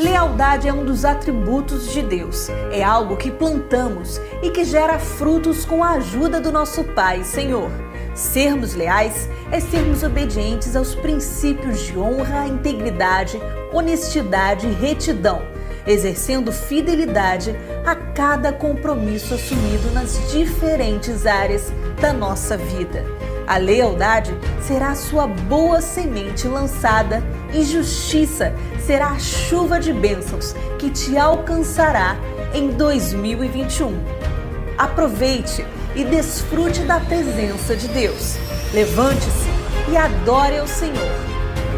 Lealdade é um dos atributos de Deus. É algo que plantamos e que gera frutos com a ajuda do nosso Pai, Senhor. Sermos leais é sermos obedientes aos princípios de honra, integridade, honestidade e retidão, exercendo fidelidade a cada compromisso assumido nas diferentes áreas da nossa vida. A lealdade será a sua boa semente lançada e justiça será a chuva de bênçãos que te alcançará em 2021. Aproveite e desfrute da presença de Deus. Levante-se e adore ao Senhor.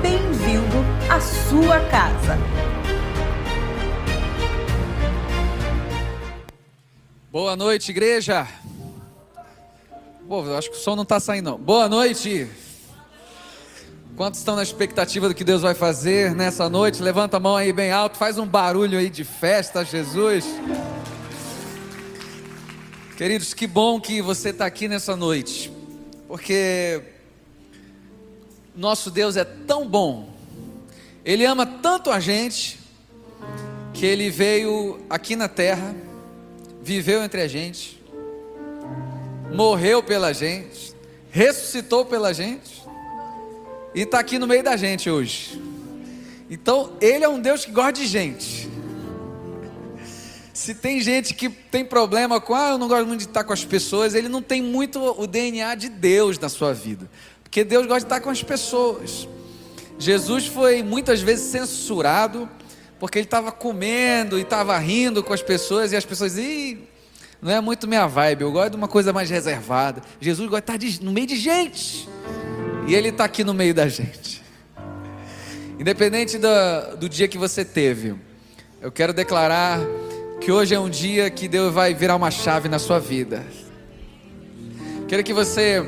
Bem-vindo à sua casa. Boa noite, igreja. Pô, eu acho que o som não está saindo. Boa noite. Quantos estão na expectativa do que Deus vai fazer nessa noite? Levanta a mão aí bem alto, faz um barulho aí de festa, Jesus. Queridos, que bom que você está aqui nessa noite, porque nosso Deus é tão bom, Ele ama tanto a gente, que Ele veio aqui na terra, viveu entre a gente, morreu pela gente, ressuscitou pela gente e está aqui no meio da gente hoje. Então, Ele é um Deus que gosta de gente. Se tem gente que tem problema com, ah, eu não gosto muito de estar com as pessoas, ele não tem muito o DNA de Deus na sua vida. Porque Deus gosta de estar com as pessoas. Jesus foi muitas vezes censurado, porque ele estava comendo e estava rindo com as pessoas, e as pessoas, Ih, não é muito minha vibe, eu gosto de uma coisa mais reservada. Jesus gosta de estar no meio de gente. E Ele está aqui no meio da gente. Independente do, do dia que você teve, eu quero declarar que hoje é um dia que Deus vai virar uma chave na sua vida. Quero que você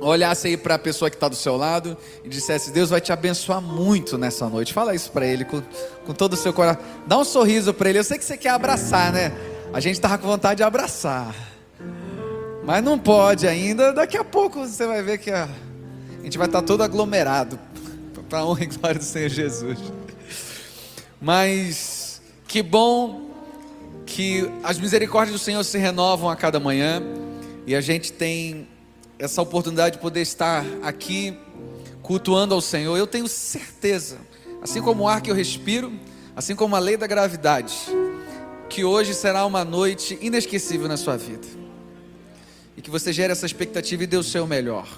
olhasse aí para a pessoa que está do seu lado e dissesse: Deus vai te abençoar muito nessa noite. Fala isso para ele com, com todo o seu coração. Dá um sorriso para ele. Eu sei que você quer abraçar, né? A gente estava com vontade de abraçar. Mas não pode ainda. Daqui a pouco você vai ver que a, a gente vai estar todo aglomerado. Para a honra e glória do Senhor Jesus. Mas que bom que as misericórdias do Senhor se renovam a cada manhã. E a gente tem essa oportunidade de poder estar aqui cultuando ao Senhor. Eu tenho certeza, assim como o ar que eu respiro, assim como a lei da gravidade que hoje será uma noite inesquecível na sua vida. E que você gere essa expectativa e dê o seu melhor.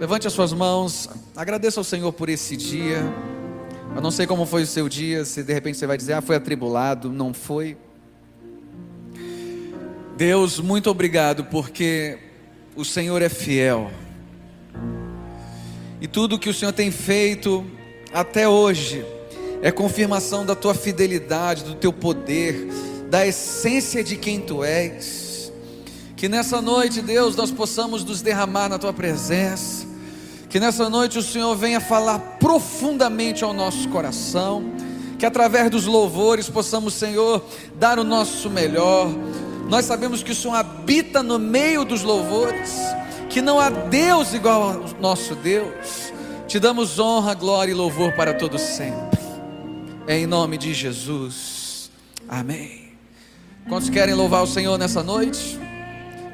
Levante as suas mãos, agradeça ao Senhor por esse dia. Eu não sei como foi o seu dia, se de repente você vai dizer, ah, foi atribulado, não foi. Deus, muito obrigado, porque o Senhor é fiel. E tudo que o Senhor tem feito até hoje, é confirmação da tua fidelidade, do teu poder, da essência de quem tu és. Que nessa noite, Deus, nós possamos nos derramar na tua presença. Que nessa noite o Senhor venha falar profundamente ao nosso coração. Que através dos louvores possamos, Senhor, dar o nosso melhor. Nós sabemos que o Senhor habita no meio dos louvores. Que não há Deus igual ao nosso Deus. Te damos honra, glória e louvor para todos sempre. Em nome de Jesus. Amém. Quantos querem louvar o Senhor nessa noite?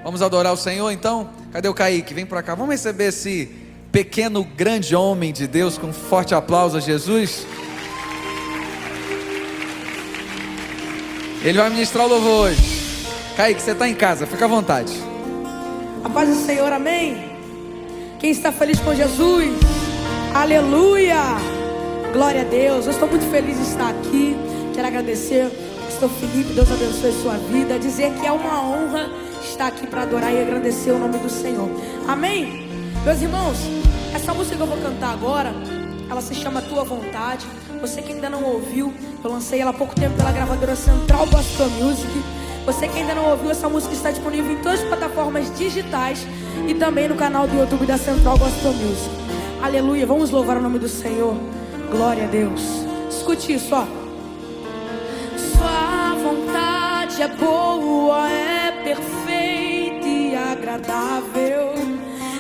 Vamos adorar o Senhor então? Cadê o Kaique? Vem para cá. Vamos receber esse pequeno, grande homem de Deus com um forte aplauso a Jesus. Ele vai ministrar o louvor hoje. Kaique, você está em casa, fica à vontade. A paz do Senhor, amém. Quem está feliz com Jesus? Aleluia! Glória a Deus. Eu estou muito feliz de estar aqui. Quero agradecer Pastor Felipe. Deus abençoe sua vida. Dizer que é uma honra estar aqui para adorar e agradecer o nome do Senhor. Amém? Meus irmãos, essa música que eu vou cantar agora, ela se chama Tua Vontade. Você que ainda não ouviu, eu lancei ela há pouco tempo pela gravadora Central Gospel Music. Você que ainda não ouviu, essa música está disponível em todas as plataformas digitais e também no canal do YouTube da Central Gospel Music. Aleluia, vamos louvar o nome do Senhor. Glória a Deus. Escute isso, ó. Sua vontade é boa, é perfeita e agradável.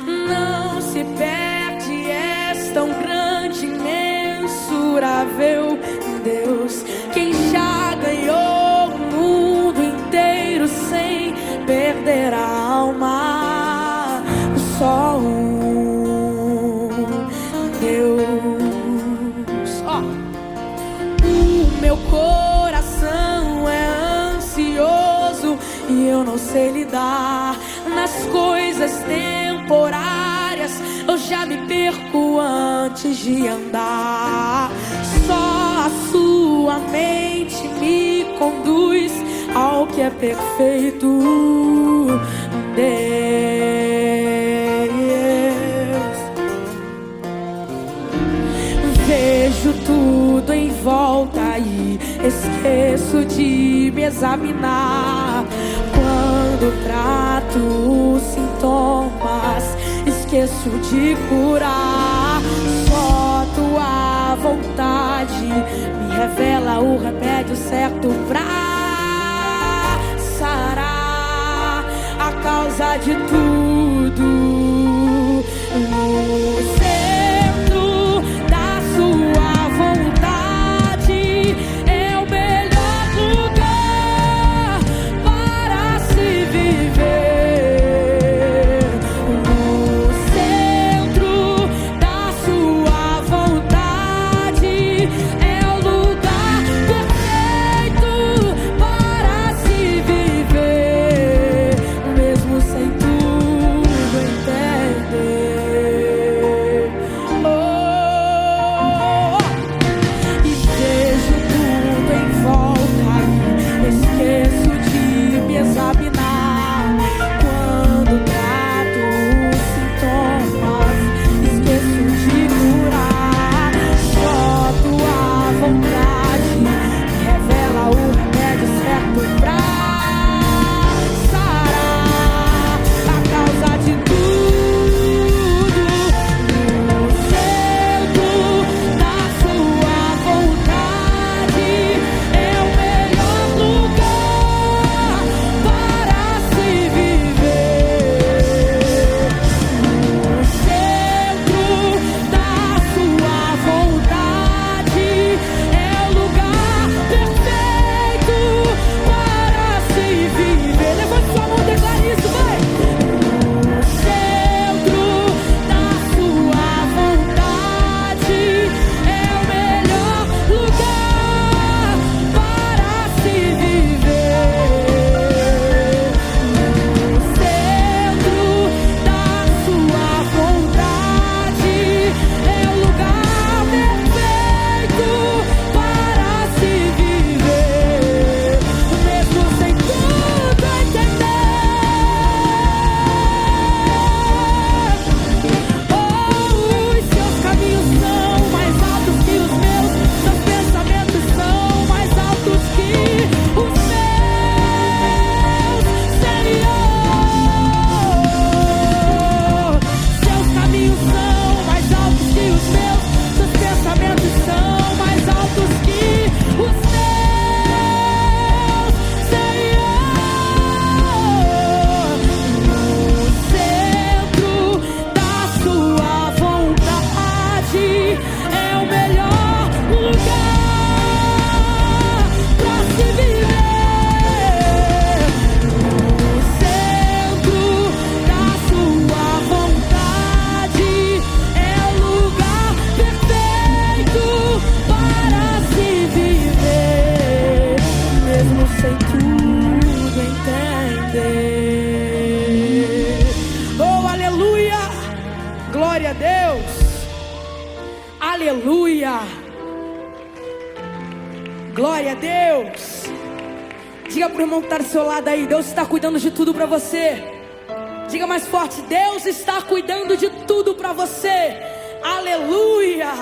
Não se perde, és tão grande, imensurável. Deus, quem já ganhou o mundo inteiro sem perder a alma. sei lidar nas coisas temporárias. Eu já me perco antes de andar. Só a sua mente me conduz ao que é perfeito. Deus. Vejo tudo em volta e esqueço de me examinar do prato os sintomas, esqueço de curar. Só tua vontade me revela o remédio certo pra sarar a causa de tudo. você. Diga mais forte: Deus está cuidando de tudo para você. Aleluia!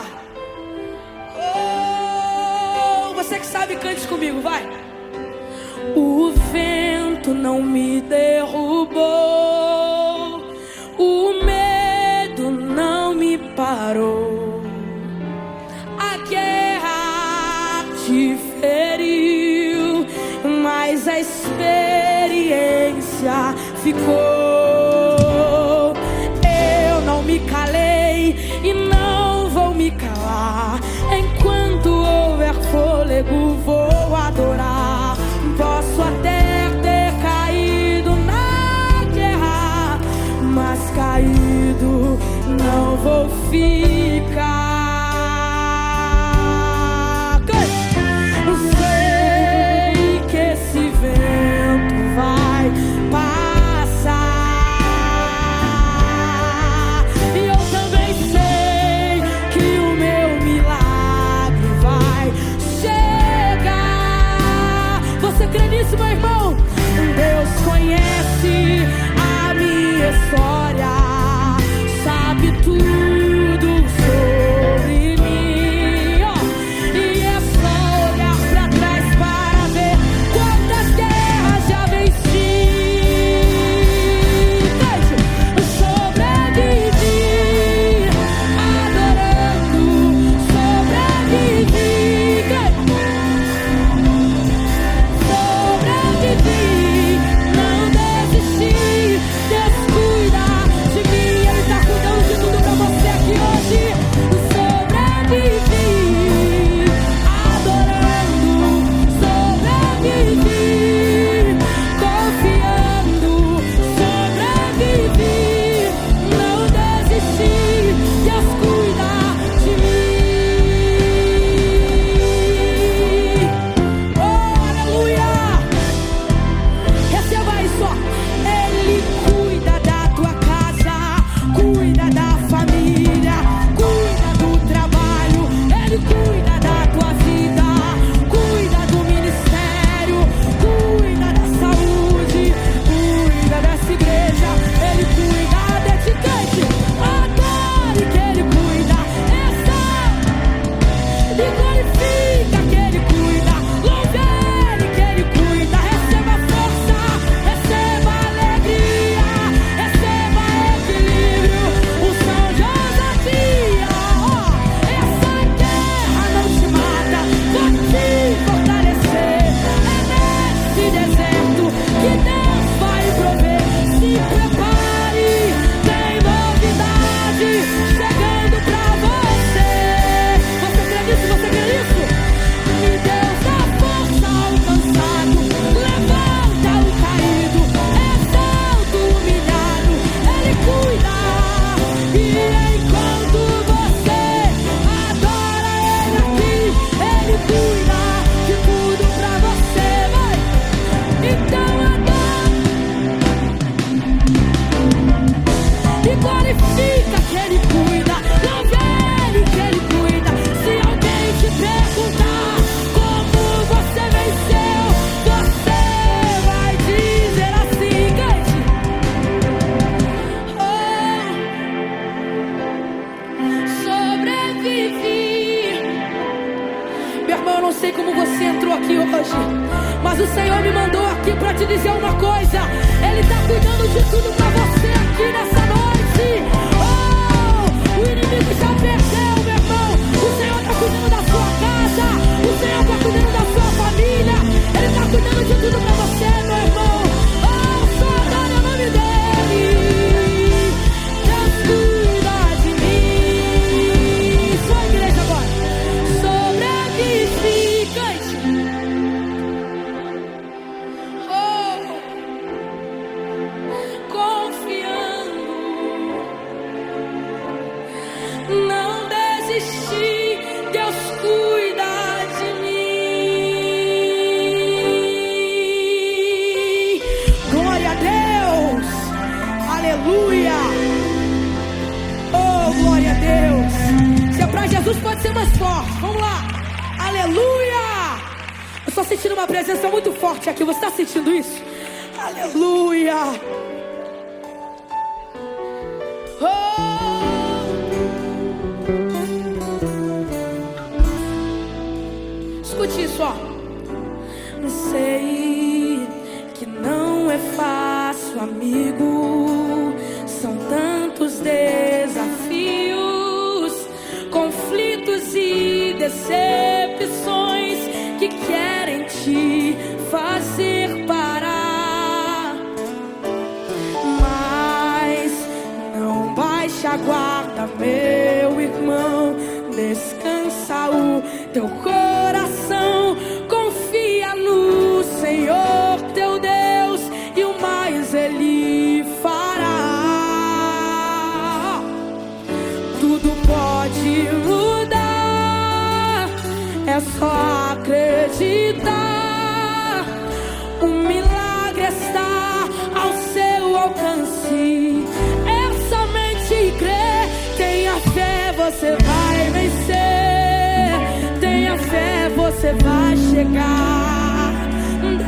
chegar,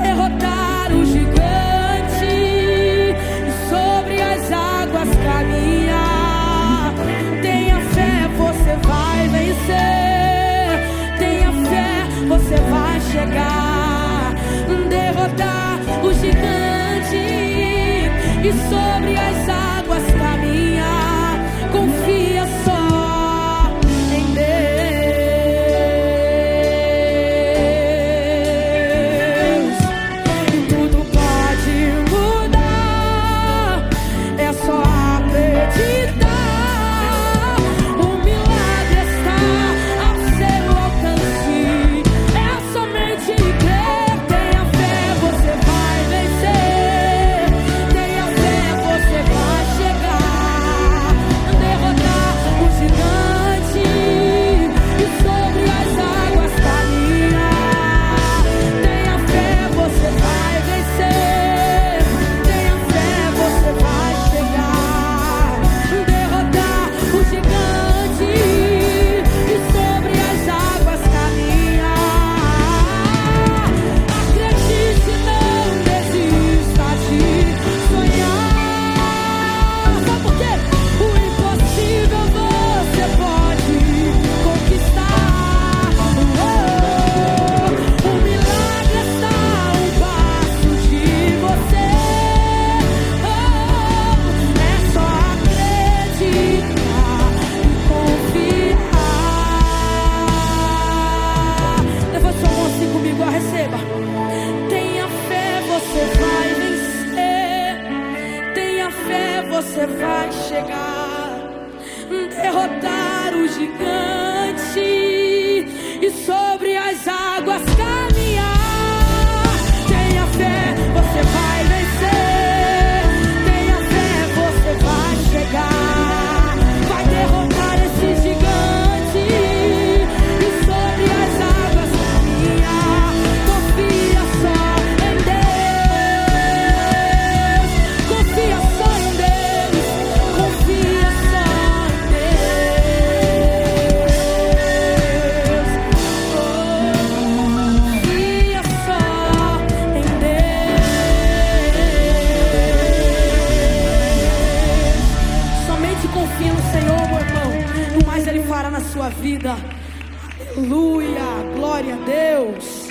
derrotar o gigante e sobre as águas caminhar. Tenha fé, você vai vencer. Tenha fé, você vai chegar, derrotar o gigante e sobre as águas sua vida. Aleluia, glória a Deus.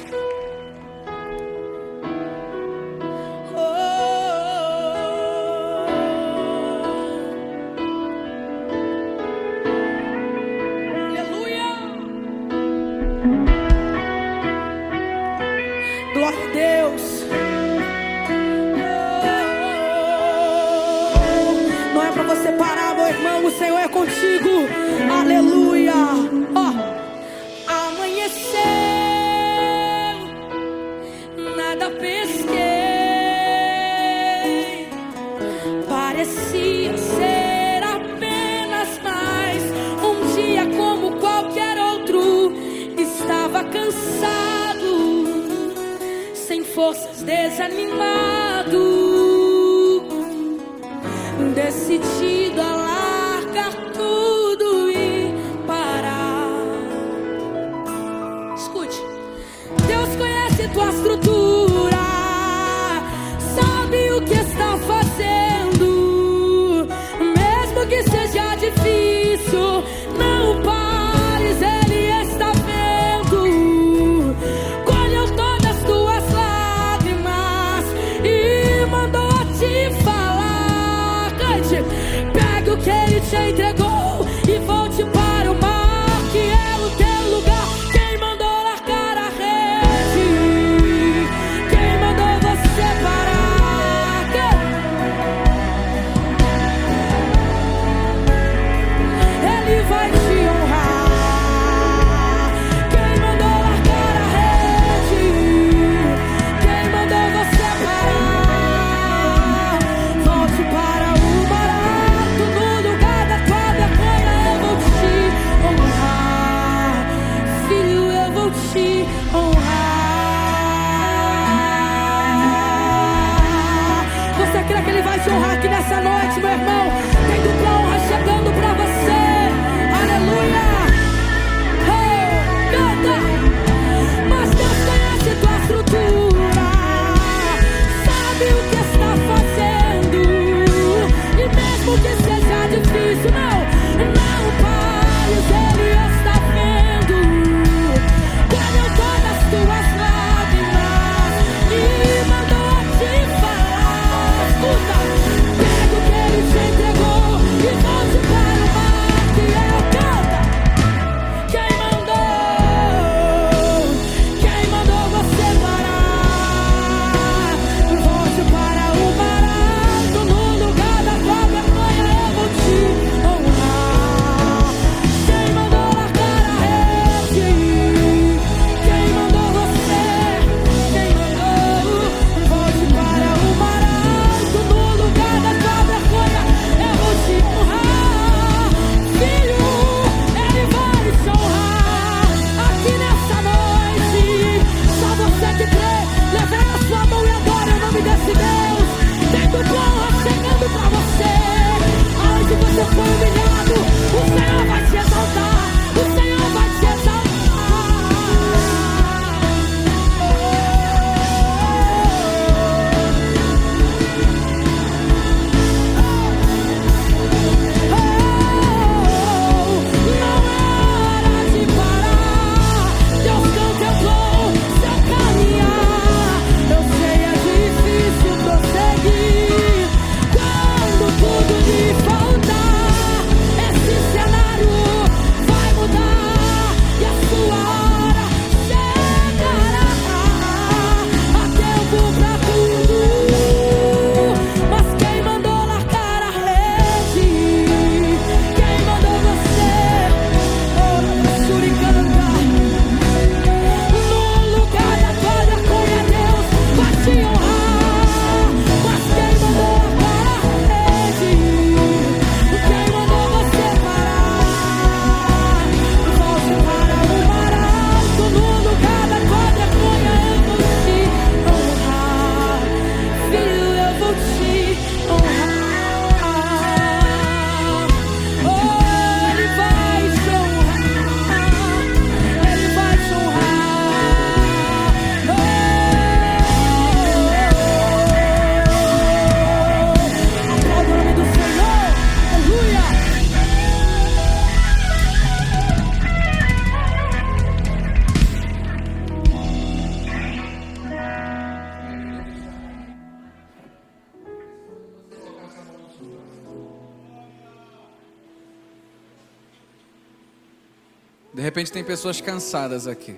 De repente tem pessoas cansadas aqui.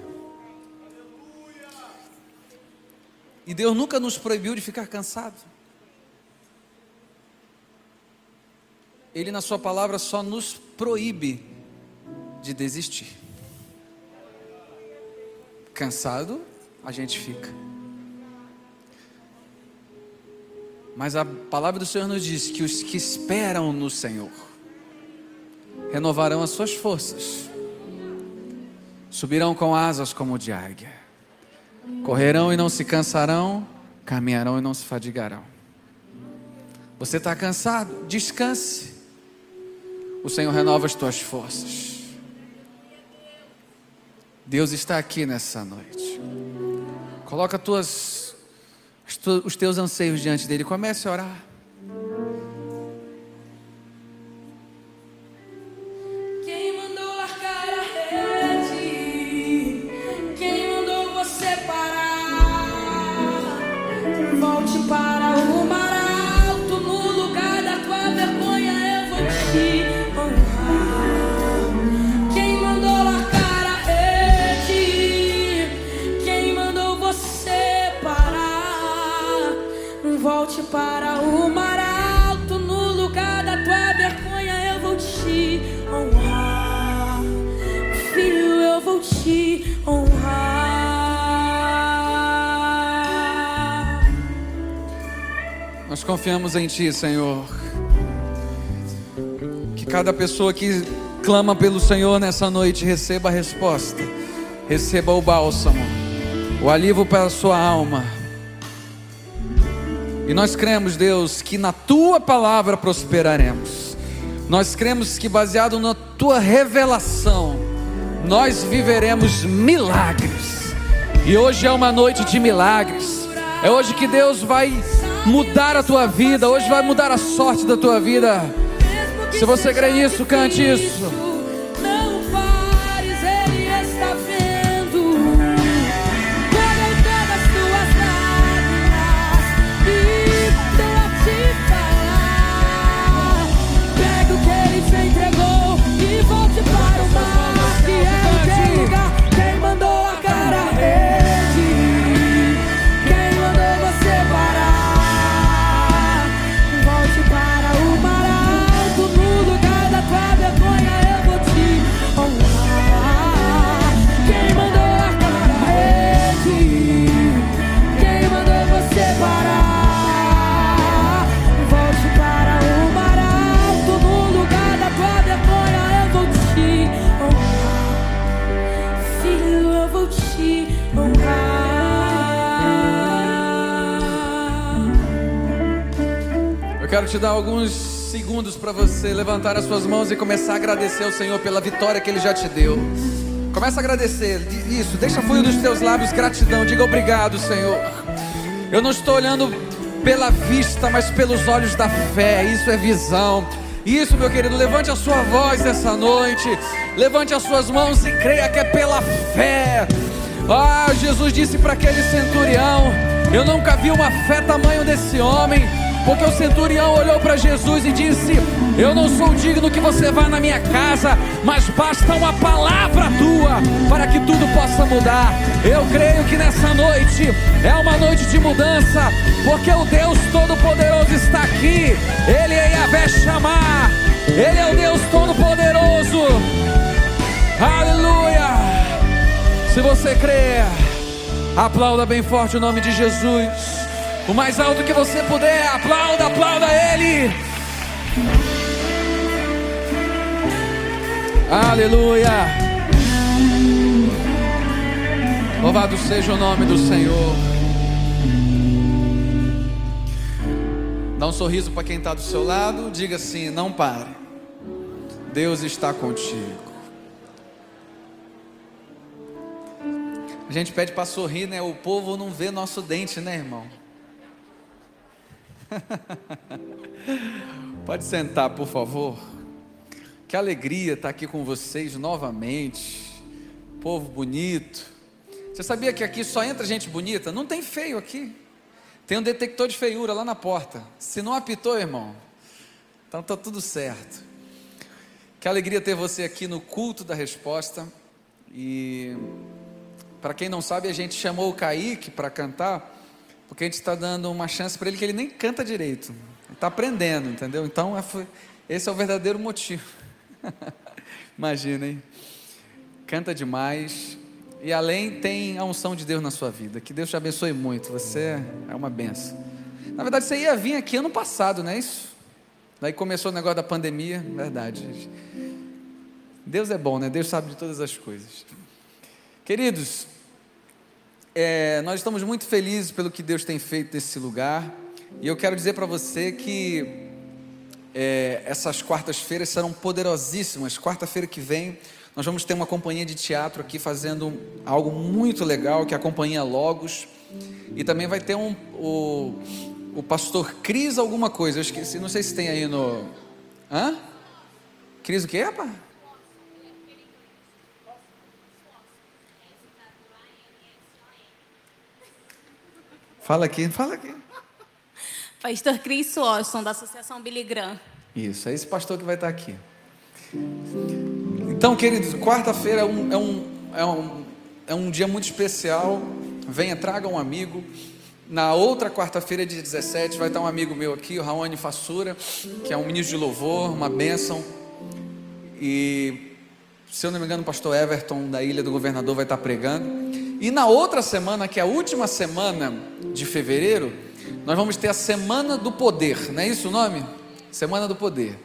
E Deus nunca nos proibiu de ficar cansado. Ele, na Sua palavra, só nos proíbe de desistir. Cansado, a gente fica. Mas a palavra do Senhor nos diz que os que esperam no Senhor renovarão as suas forças, subirão com asas como de águia, correrão e não se cansarão, caminharão e não se fadigarão. Você está cansado? Descanse. O Senhor renova as tuas forças. Deus está aqui nessa noite. Coloca tuas os teus anseios diante dele. Comece a orar. Confiamos em Ti, Senhor. Que cada pessoa que clama pelo Senhor nessa noite receba a resposta, receba o bálsamo, o alívio para a sua alma. E nós cremos, Deus, que na Tua palavra prosperaremos. Nós cremos que baseado na Tua revelação, nós viveremos milagres. E hoje é uma noite de milagres. É hoje que Deus vai mudar a tua vida, hoje vai mudar a sorte da tua vida. Se você crê nisso, cante isso. Te dar alguns segundos para você levantar as suas mãos e começar a agradecer ao Senhor pela vitória que Ele já te deu. Começa a agradecer, isso, deixa fluir dos teus lábios gratidão, diga obrigado, Senhor. Eu não estou olhando pela vista, mas pelos olhos da fé, isso é visão. Isso, meu querido, levante a sua voz nessa noite, levante as suas mãos e creia que é pela fé. Ah, Jesus disse para aquele centurião: Eu nunca vi uma fé tamanho desse homem. Porque o centurião olhou para Jesus e disse: Eu não sou digno que você vá na minha casa, mas basta uma palavra tua para que tudo possa mudar. Eu creio que nessa noite é uma noite de mudança, porque o Deus Todo-Poderoso está aqui. Ele é Yahvé chamar, Ele é o Deus Todo-Poderoso. Aleluia! Se você crê, aplauda bem forte o nome de Jesus. O mais alto que você puder, aplauda, aplauda Ele. Aleluia. Louvado seja o nome do Senhor. Dá um sorriso para quem está do seu lado. Diga assim: não pare. Deus está contigo. A gente pede para sorrir, né? O povo não vê nosso dente, né, irmão? Pode sentar, por favor. Que alegria estar aqui com vocês novamente. Povo bonito. Você sabia que aqui só entra gente bonita? Não tem feio aqui. Tem um detector de feiura lá na porta. Se não apitou, irmão, então está tudo certo. Que alegria ter você aqui no culto da resposta. E para quem não sabe, a gente chamou o Kaique para cantar, porque a gente está dando uma chance para ele que ele nem canta direito. Está aprendendo, entendeu? Então, é esse é o verdadeiro motivo. Imagina, hein? Canta demais. E além, tem a unção de Deus na sua vida. Que Deus te abençoe muito. Você é uma benção. Na verdade, você ia vir aqui ano passado, não é isso? Daí começou o negócio da pandemia. Verdade. Deus é bom, né? Deus sabe de todas as coisas. Queridos, é, nós estamos muito felizes pelo que Deus tem feito nesse lugar. E eu quero dizer para você que é, essas quartas-feiras serão poderosíssimas. Quarta-feira que vem, nós vamos ter uma companhia de teatro aqui fazendo algo muito legal, que é a Companhia Logos. E também vai ter um, o, o pastor Cris alguma coisa. Eu esqueci, não sei se tem aí no. Hã? Cris o quê, rapaz? Fala aqui, fala aqui. Pastor Cris Washington, da Associação Billy Graham. Isso, é esse pastor que vai estar aqui. Então, queridos, quarta-feira é um, é, um, é, um, é um dia muito especial. Venha, traga um amigo. Na outra quarta-feira, dia 17, vai estar um amigo meu aqui, o Raoni Fassura, que é um ministro de louvor, uma bênção. E, se eu não me engano, o pastor Everton, da Ilha do Governador, vai estar pregando. E na outra semana, que é a última semana de fevereiro, nós vamos ter a Semana do Poder, não é isso o nome? Semana do Poder.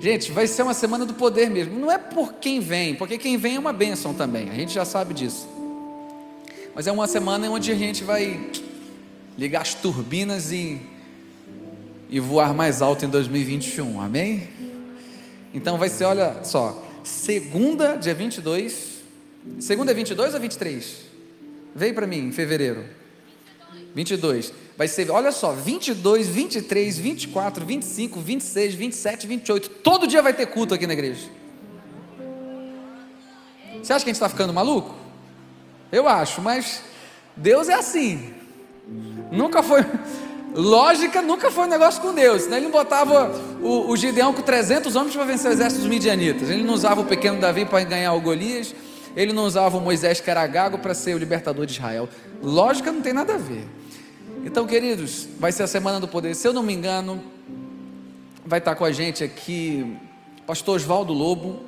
Gente, vai ser uma semana do poder mesmo. Não é por quem vem, porque quem vem é uma bênção também, a gente já sabe disso. Mas é uma semana onde a gente vai ligar as turbinas e, e voar mais alto em 2021, amém? Então vai ser, olha só, segunda, dia 22, Segunda é 22 ou 23? Veio para mim em fevereiro. 22. Vai ser, olha só, 22, 23, 24, 25, 26, 27, 28. Todo dia vai ter culto aqui na igreja. Você acha que a gente está ficando maluco? Eu acho, mas Deus é assim. Nunca foi. Lógica nunca foi um negócio com Deus. Né? Ele não botava o, o Gideão com 300 homens para vencer o exército dos midianitas. Ele não usava o pequeno Davi para ganhar o Golias. Ele não usava o Moisés que era gago para ser o libertador de Israel. Lógica não tem nada a ver. Então, queridos, vai ser a semana do poder. Se eu não me engano, vai estar com a gente aqui pastor Oswaldo Lobo,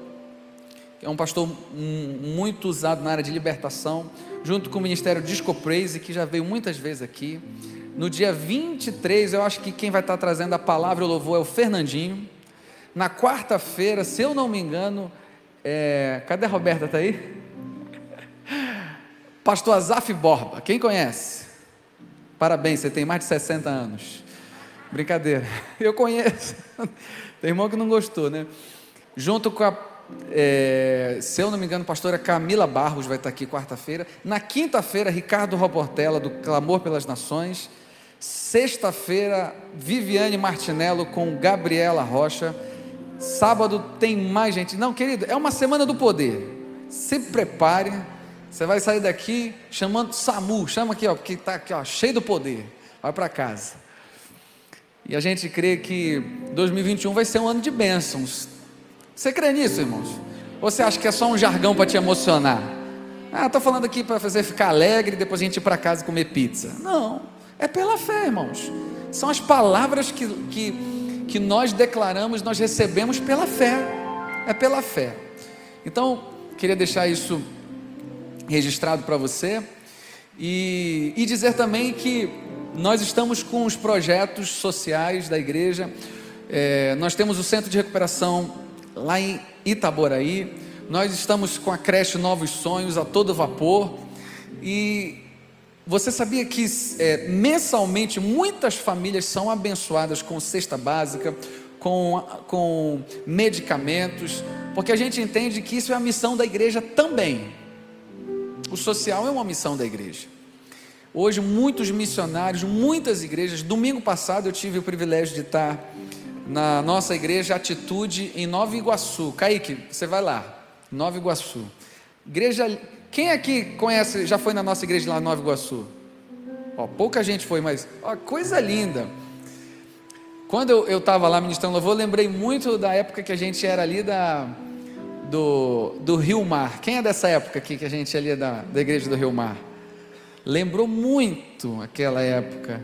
que é um pastor muito usado na área de libertação, junto com o Ministério Disco Praise, que já veio muitas vezes aqui. No dia 23, eu acho que quem vai estar trazendo a palavra e o louvor é o Fernandinho. Na quarta-feira, se eu não me engano, é... cadê a Roberta? Está aí? Pastor Azaf Borba, quem conhece? Parabéns, você tem mais de 60 anos. Brincadeira, eu conheço. Tem irmão que não gostou, né? Junto com a, é, se eu não me engano, pastora Camila Barros vai estar aqui quarta-feira. Na quinta-feira, Ricardo Roportella, do Clamor pelas Nações. Sexta-feira, Viviane Martinello com Gabriela Rocha. Sábado tem mais gente. Não, querido, é uma semana do poder. Se prepare você vai sair daqui chamando SAMU, chama aqui, ó, porque está aqui, ó, cheio do poder. Vai para casa. E a gente crê que 2021 vai ser um ano de bênçãos. Você crê nisso, irmãos? Ou você acha que é só um jargão para te emocionar? Ah, estou falando aqui para fazer ficar alegre e depois a gente ir para casa comer pizza. Não, é pela fé, irmãos. São as palavras que, que, que nós declaramos, nós recebemos pela fé. É pela fé. Então, queria deixar isso registrado para você. E, e dizer também que nós estamos com os projetos sociais da igreja. É, nós temos o centro de recuperação lá em Itaboraí. Nós estamos com a creche Novos Sonhos a todo vapor. E você sabia que é, mensalmente muitas famílias são abençoadas com cesta básica, com, com medicamentos, porque a gente entende que isso é a missão da igreja também. O social é uma missão da igreja. Hoje, muitos missionários, muitas igrejas. Domingo passado, eu tive o privilégio de estar na nossa igreja Atitude em Nova Iguaçu. Kaique, você vai lá, Nova Iguaçu. Igreja. Quem aqui conhece, já foi na nossa igreja lá em Nova Iguaçu? Ó, pouca gente foi, mas ó, coisa linda. Quando eu estava lá ministrando louvor, eu lembrei muito da época que a gente era ali da do, do Rio Mar. Quem é dessa época aqui que a gente ali é da, da igreja do Rio Mar? Lembrou muito aquela época.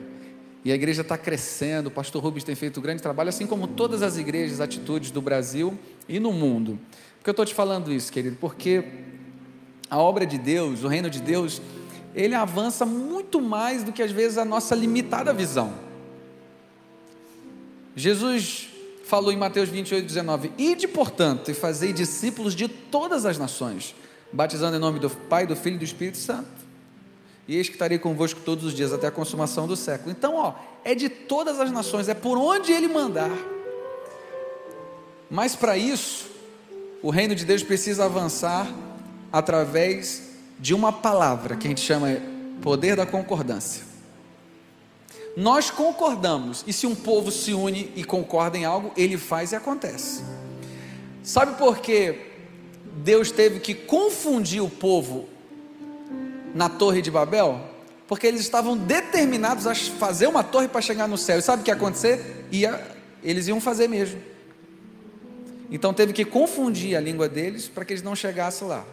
E a igreja está crescendo, o pastor Rubens tem feito um grande trabalho, assim como todas as igrejas, atitudes do Brasil e no mundo. Por que eu estou te falando isso, querido? Porque a obra de Deus, o reino de Deus, ele avança muito mais do que às vezes a nossa limitada visão. Jesus falou em Mateus 28, 19: Ide, portanto, e fazei discípulos de todas as nações, batizando em nome do Pai, do Filho e do Espírito Santo. E eis que estarei convosco todos os dias até a consumação do século. Então, ó, é de todas as nações, é por onde ele mandar. Mas para isso, o reino de Deus precisa avançar através de uma palavra que a gente chama poder da concordância. Nós concordamos, e se um povo se une e concorda em algo, ele faz e acontece. Sabe por que Deus teve que confundir o povo na Torre de Babel? Porque eles estavam determinados a fazer uma torre para chegar no céu. E sabe o que ia acontecer? Ia, eles iam fazer mesmo. Então teve que confundir a língua deles para que eles não chegassem lá.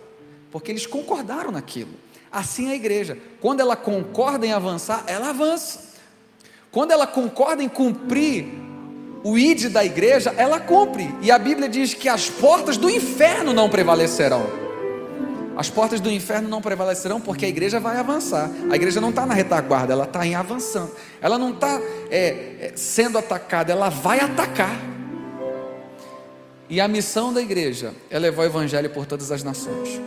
Porque eles concordaram naquilo. Assim é a igreja. Quando ela concorda em avançar, ela avança. Quando ela concorda em cumprir o id da igreja, ela cumpre. E a Bíblia diz que as portas do inferno não prevalecerão. As portas do inferno não prevalecerão porque a igreja vai avançar. A igreja não está na retaguarda, ela está em avançando. Ela não está é, é, sendo atacada, ela vai atacar. E a missão da igreja é levar o evangelho por todas as nações.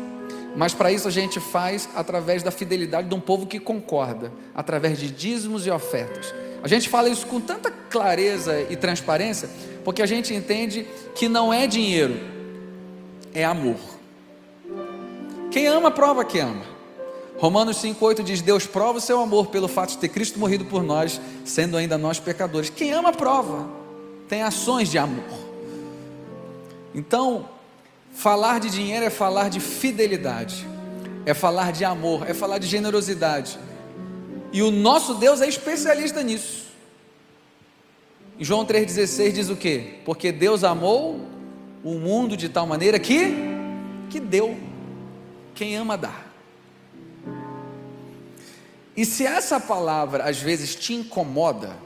Mas para isso a gente faz através da fidelidade de um povo que concorda, através de dízimos e ofertas. A gente fala isso com tanta clareza e transparência, porque a gente entende que não é dinheiro, é amor. Quem ama, prova que ama. Romanos 5,8 diz: Deus prova o seu amor pelo fato de ter Cristo morrido por nós, sendo ainda nós pecadores. Quem ama, prova, tem ações de amor. Então, falar de dinheiro é falar de fidelidade, é falar de amor, é falar de generosidade, e o nosso Deus é especialista nisso. João 3,16 diz o que? Porque Deus amou o mundo de tal maneira que, que deu. Quem ama dá. E se essa palavra às vezes te incomoda,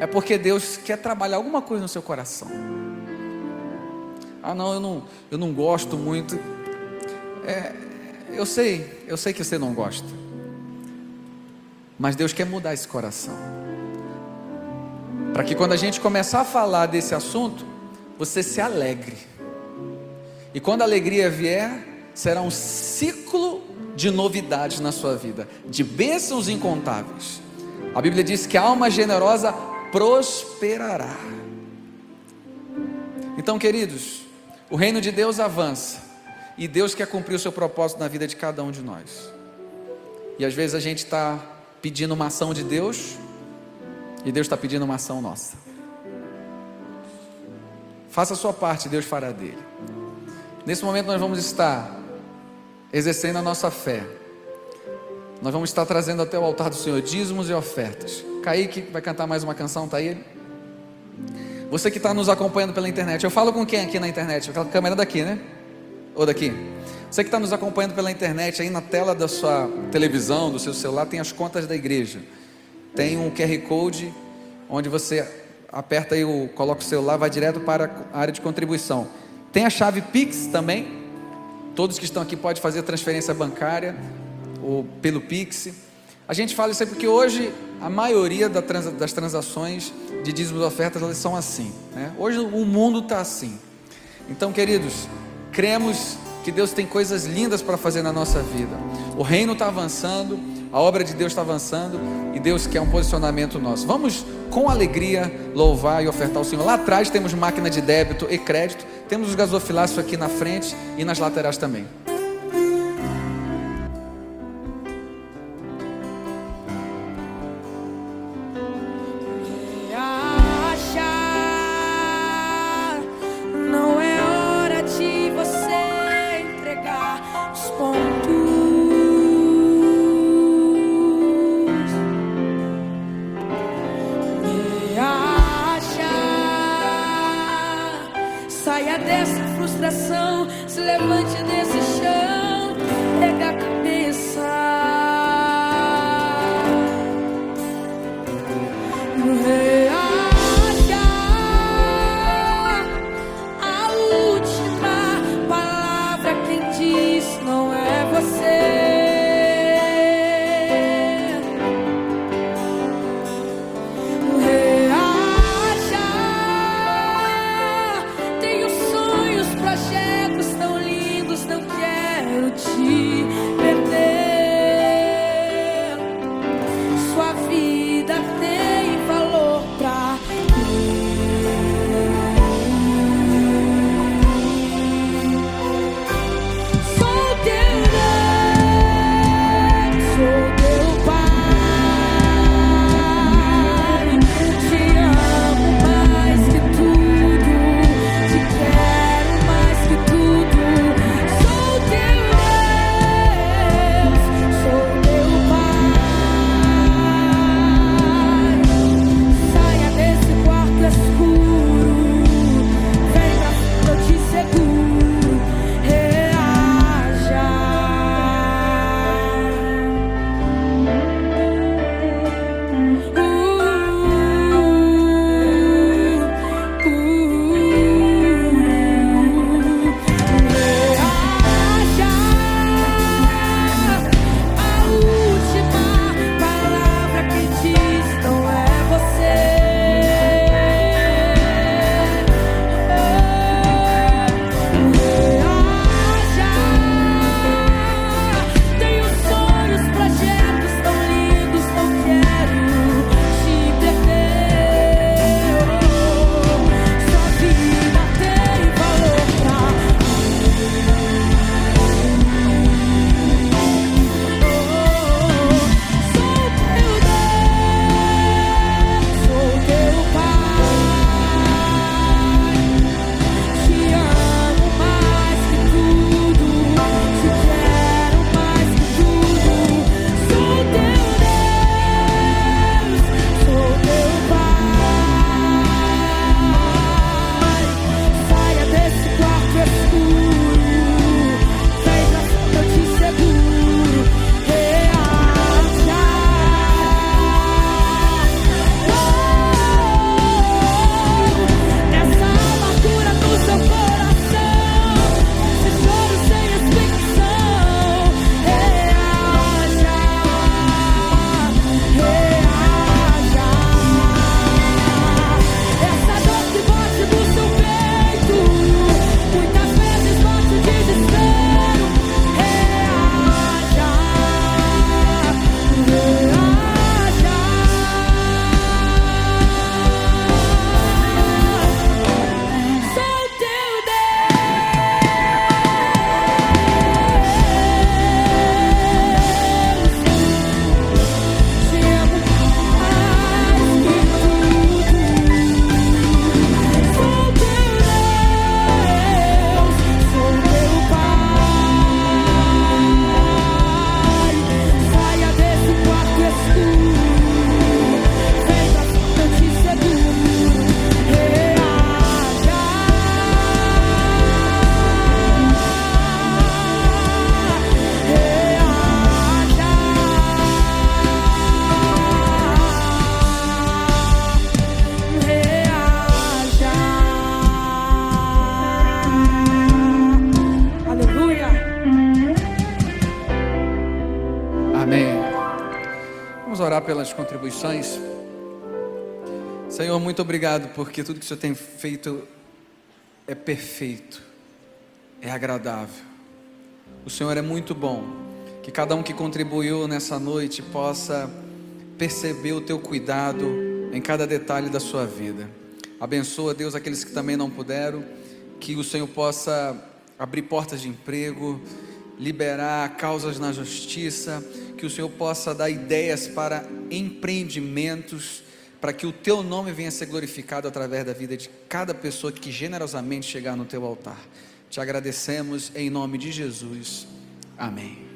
é porque Deus quer trabalhar alguma coisa no seu coração. Ah, não, eu não, eu não gosto muito. É, eu sei, eu sei que você não gosta. Mas Deus quer mudar esse coração. Para que quando a gente começar a falar desse assunto, você se alegre. E quando a alegria vier, será um ciclo de novidades na sua vida, de bênçãos incontáveis. A Bíblia diz que a alma generosa prosperará. Então, queridos, o reino de Deus avança e Deus quer cumprir o seu propósito na vida de cada um de nós. E às vezes a gente está pedindo uma ação de Deus e Deus está pedindo uma ação nossa. Faça a sua parte, Deus fará dele. Nesse momento nós vamos estar exercendo a nossa fé. Nós vamos estar trazendo até o altar do Senhor dízimos e ofertas. Kaique vai cantar mais uma canção, está aí? Você que está nos acompanhando pela internet, eu falo com quem aqui na internet? Aquela câmera daqui, né? Ou daqui? Você que está nos acompanhando pela internet, aí na tela da sua televisão, do seu celular, tem as contas da igreja. Tem um QR Code onde você aperta aí, o, coloca o celular, vai direto para a área de contribuição. Tem a chave Pix também. Todos que estão aqui podem fazer transferência bancária ou pelo Pix. A gente fala isso aí porque hoje a maioria das transações de dízimos e ofertas elas são assim. Né? Hoje o mundo está assim. Então, queridos, cremos que Deus tem coisas lindas para fazer na nossa vida. O reino está avançando, a obra de Deus está avançando e Deus quer um posicionamento nosso. Vamos com alegria louvar e ofertar o Senhor. Lá atrás temos máquina de débito e crédito, temos os gasofilácios aqui na frente e nas laterais também. Obrigado porque tudo que o Senhor tem feito é perfeito, é agradável. O Senhor é muito bom. Que cada um que contribuiu nessa noite possa perceber o teu cuidado em cada detalhe da sua vida. Abençoa, Deus, aqueles que também não puderam. Que o Senhor possa abrir portas de emprego, liberar causas na justiça. Que o Senhor possa dar ideias para empreendimentos para que o teu nome venha a ser glorificado através da vida de cada pessoa que generosamente chegar no teu altar. Te agradecemos em nome de Jesus. Amém.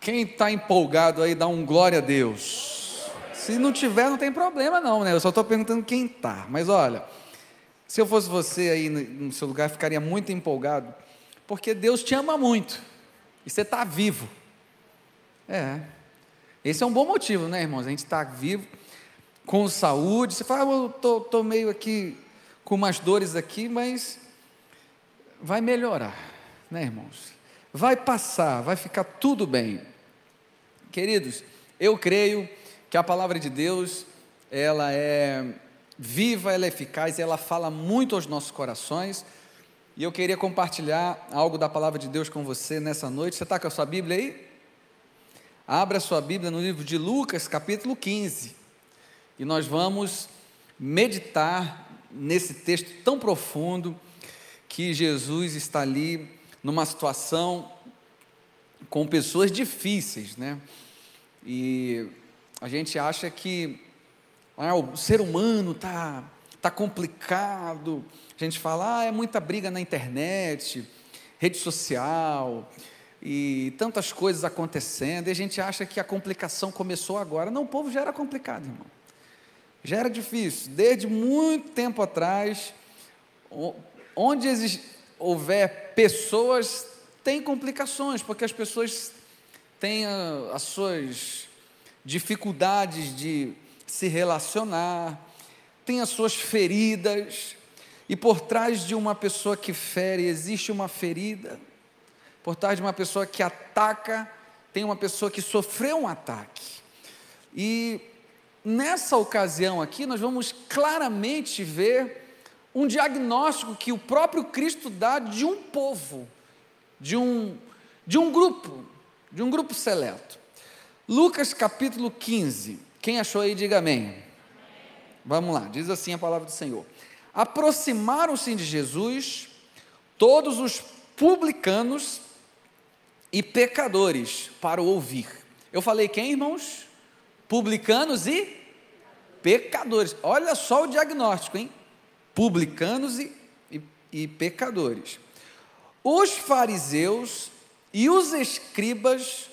Quem está empolgado aí, dá um glória a Deus. Se não tiver, não tem problema não, né? Eu só estou perguntando quem está. Mas olha, se eu fosse você aí no seu lugar, ficaria muito empolgado porque Deus te ama muito e você está vivo. É. Esse é um bom motivo, né, irmãos? A gente está vivo, com saúde. Você fala, ah, eu tô, tô meio aqui com umas dores aqui, mas vai melhorar, né, irmãos? Vai passar, vai ficar tudo bem. Queridos, eu creio que a palavra de Deus, ela é viva, ela é eficaz, ela fala muito aos nossos corações. E eu queria compartilhar algo da palavra de Deus com você nessa noite. Você está com a sua Bíblia aí? Abra sua Bíblia no livro de Lucas, capítulo 15. E nós vamos meditar nesse texto tão profundo que Jesus está ali numa situação com pessoas difíceis, né? E a gente acha que ah, o ser humano está tá complicado, a gente fala, ah, é muita briga na internet, rede social e tantas coisas acontecendo, e a gente acha que a complicação começou agora. Não, o povo já era complicado, irmão. Já era difícil. Desde muito tempo atrás, onde houver pessoas, tem complicações, porque as pessoas têm as suas dificuldades de se relacionar, têm as suas feridas, e por trás de uma pessoa que fere, existe uma ferida. Por trás de uma pessoa que ataca, tem uma pessoa que sofreu um ataque. E nessa ocasião aqui, nós vamos claramente ver um diagnóstico que o próprio Cristo dá de um povo, de um, de um grupo, de um grupo seleto. Lucas capítulo 15. Quem achou aí, diga amém. Vamos lá, diz assim a palavra do Senhor aproximaram-se de Jesus todos os publicanos e pecadores para o ouvir. Eu falei quem, irmãos? Publicanos e pecadores. Olha só o diagnóstico, hein? Publicanos e, e, e pecadores. Os fariseus e os escribas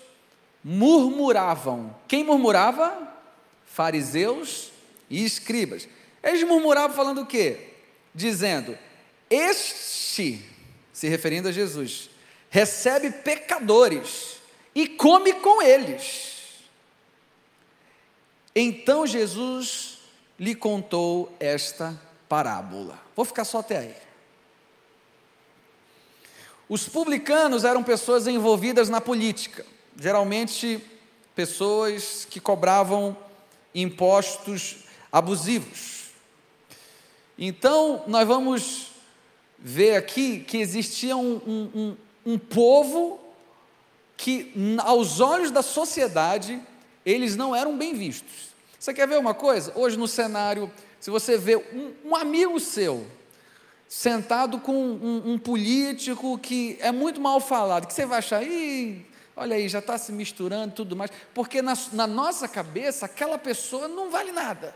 murmuravam. Quem murmurava? Fariseus e escribas. Eles murmuravam falando o quê? dizendo: Este, se referindo a Jesus, recebe pecadores e come com eles. Então Jesus lhe contou esta parábola. Vou ficar só até aí. Os publicanos eram pessoas envolvidas na política, geralmente pessoas que cobravam impostos abusivos. Então, nós vamos ver aqui que existia um, um, um, povo que, aos olhos da sociedade, eles não eram bem vistos. Você quer ver uma coisa? Hoje no cenário, se você vê um, um amigo seu sentado com um, um, político que é muito mal falado, que você vai achar, Ih, olha aí, já está se misturando e tudo mais, porque na, na nossa cabeça aquela pessoa não vale nada,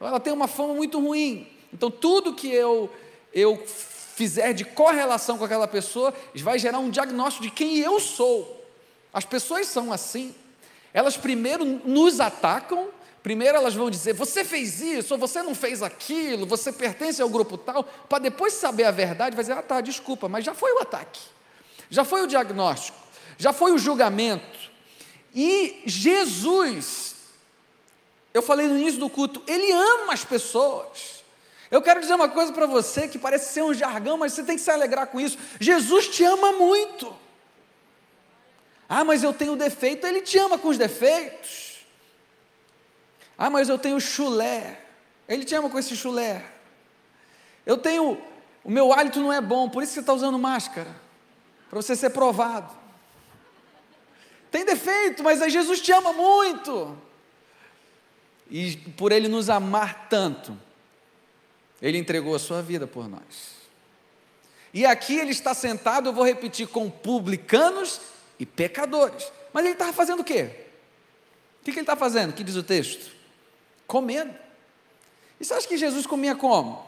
ela tem uma fama muito ruim, então, tudo que eu, eu fizer de correlação com aquela pessoa vai gerar um diagnóstico de quem eu sou. As pessoas são assim. Elas primeiro nos atacam, primeiro elas vão dizer: você fez isso, ou você não fez aquilo, você pertence ao grupo tal, para depois saber a verdade, vai dizer: ah, tá, desculpa, mas já foi o ataque, já foi o diagnóstico, já foi o julgamento. E Jesus, eu falei no início do culto, ele ama as pessoas. Eu quero dizer uma coisa para você que parece ser um jargão, mas você tem que se alegrar com isso. Jesus te ama muito. Ah, mas eu tenho defeito. Ele te ama com os defeitos. Ah, mas eu tenho chulé. Ele te ama com esse chulé. Eu tenho. O meu hálito não é bom, por isso você está usando máscara. Para você ser provado. Tem defeito, mas Jesus te ama muito. E por Ele nos amar tanto, ele entregou a sua vida por nós. E aqui ele está sentado, eu vou repetir, com publicanos e pecadores. Mas ele estava fazendo o quê? O que, que ele está fazendo? O que diz o texto? Comendo. E você acha que Jesus comia como?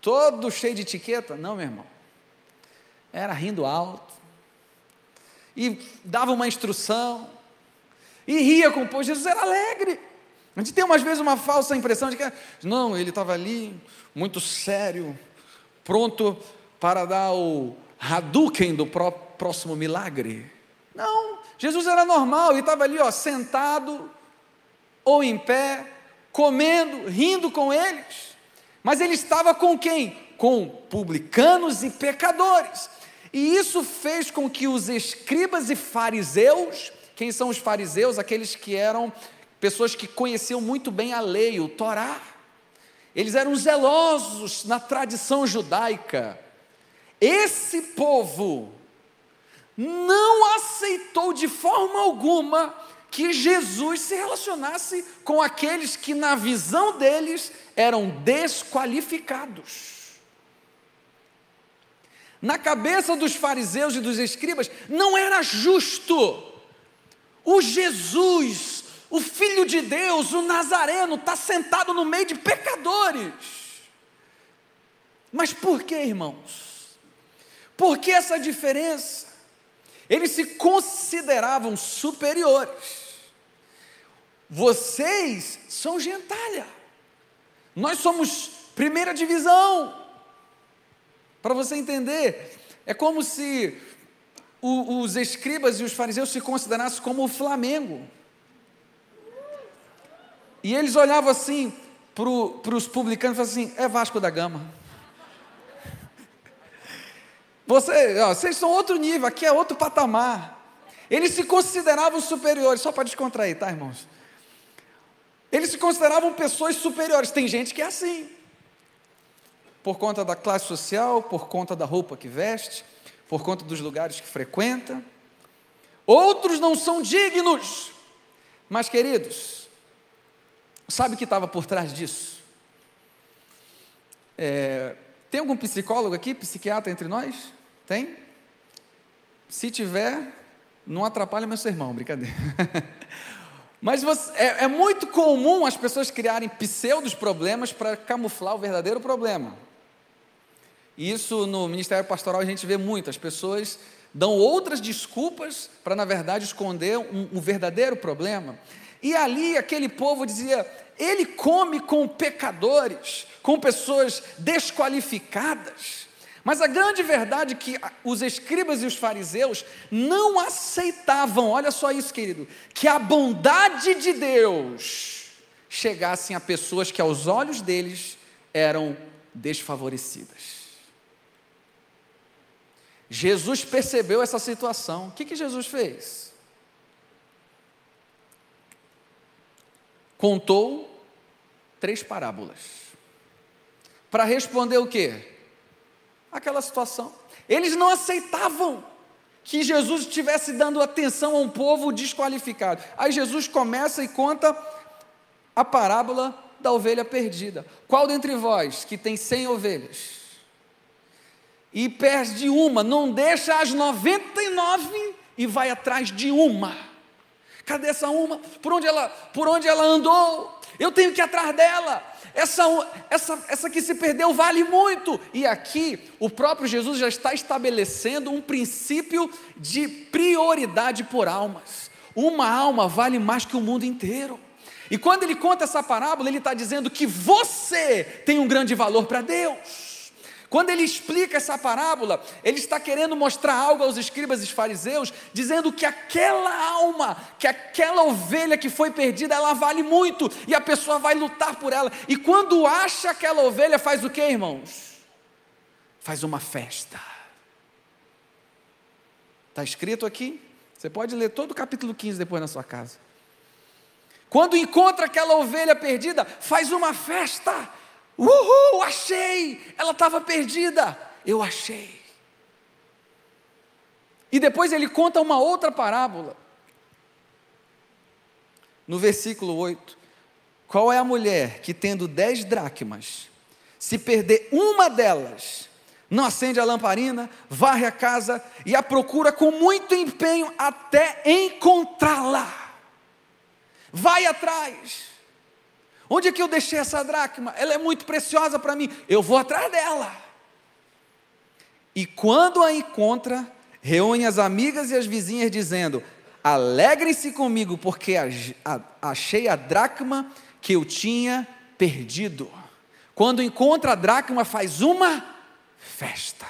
Todo cheio de etiqueta? Não, meu irmão. Era rindo alto. E dava uma instrução. E ria com o povo. Jesus era alegre. A gente tem umas vezes uma falsa impressão de que, não, ele estava ali, muito sério, pronto para dar o Hadouken do próximo milagre. Não, Jesus era normal, ele estava ali, ó, sentado ou em pé, comendo, rindo com eles. Mas ele estava com quem? Com publicanos e pecadores. E isso fez com que os escribas e fariseus, quem são os fariseus? Aqueles que eram pessoas que conheciam muito bem a lei, o Torá. Eles eram zelosos na tradição judaica. Esse povo não aceitou de forma alguma que Jesus se relacionasse com aqueles que, na visão deles, eram desqualificados. Na cabeça dos fariseus e dos escribas, não era justo o Jesus o Filho de Deus, o Nazareno, está sentado no meio de pecadores. Mas por que, irmãos? Por que essa diferença? Eles se consideravam superiores. Vocês são gentalha. Nós somos primeira divisão. Para você entender, é como se o, os escribas e os fariseus se considerassem como o Flamengo. E eles olhavam assim para os publicanos e falavam assim: é Vasco da Gama. Você, ó, vocês são outro nível, aqui é outro patamar. Eles se consideravam superiores, só para descontrair, tá, irmãos? Eles se consideravam pessoas superiores. Tem gente que é assim, por conta da classe social, por conta da roupa que veste, por conta dos lugares que frequenta. Outros não são dignos. Mas, queridos, Sabe o que estava por trás disso? É, tem algum psicólogo aqui, psiquiatra entre nós? Tem? Se tiver, não atrapalha meu sermão, brincadeira. Mas você, é, é, muito comum as pessoas criarem pseudos problemas para camuflar o verdadeiro problema. Isso no Ministério Pastoral a gente vê muito, as pessoas dão outras desculpas para, na verdade, esconder um, um verdadeiro problema. E ali aquele povo dizia: ele come com pecadores, com pessoas desqualificadas. Mas a grande verdade é que os escribas e os fariseus não aceitavam, olha só isso, querido, que a bondade de Deus chegasse a pessoas que aos olhos deles eram desfavorecidas. Jesus percebeu essa situação. O que, que Jesus fez? contou três parábolas. Para responder o quê? Aquela situação. Eles não aceitavam que Jesus estivesse dando atenção a um povo desqualificado. Aí Jesus começa e conta a parábola da ovelha perdida. Qual dentre vós que tem cem ovelhas e perde uma, não deixa as noventa e nove e vai atrás de uma? Cadê essa uma? Por onde ela, por onde ela andou? Eu tenho que ir atrás dela. Essa, essa, essa que se perdeu vale muito. E aqui o próprio Jesus já está estabelecendo um princípio de prioridade por almas. Uma alma vale mais que o mundo inteiro. E quando ele conta essa parábola, ele está dizendo que você tem um grande valor para Deus. Quando ele explica essa parábola, ele está querendo mostrar algo aos escribas e fariseus, dizendo que aquela alma, que aquela ovelha que foi perdida, ela vale muito e a pessoa vai lutar por ela. E quando acha aquela ovelha, faz o que, irmãos? Faz uma festa. Está escrito aqui? Você pode ler todo o capítulo 15 depois na sua casa. Quando encontra aquela ovelha perdida, faz uma festa. Uhul, achei! Ela estava perdida. Eu achei. E depois ele conta uma outra parábola. No versículo 8. Qual é a mulher que, tendo dez dracmas, se perder uma delas, não acende a lamparina, varre a casa e a procura com muito empenho até encontrá-la. Vai atrás. Onde é que eu deixei essa dracma? Ela é muito preciosa para mim. Eu vou atrás dela. E quando a encontra, reúne as amigas e as vizinhas, dizendo: Alegrem-se comigo, porque achei a dracma que eu tinha perdido. Quando encontra a dracma, faz uma festa.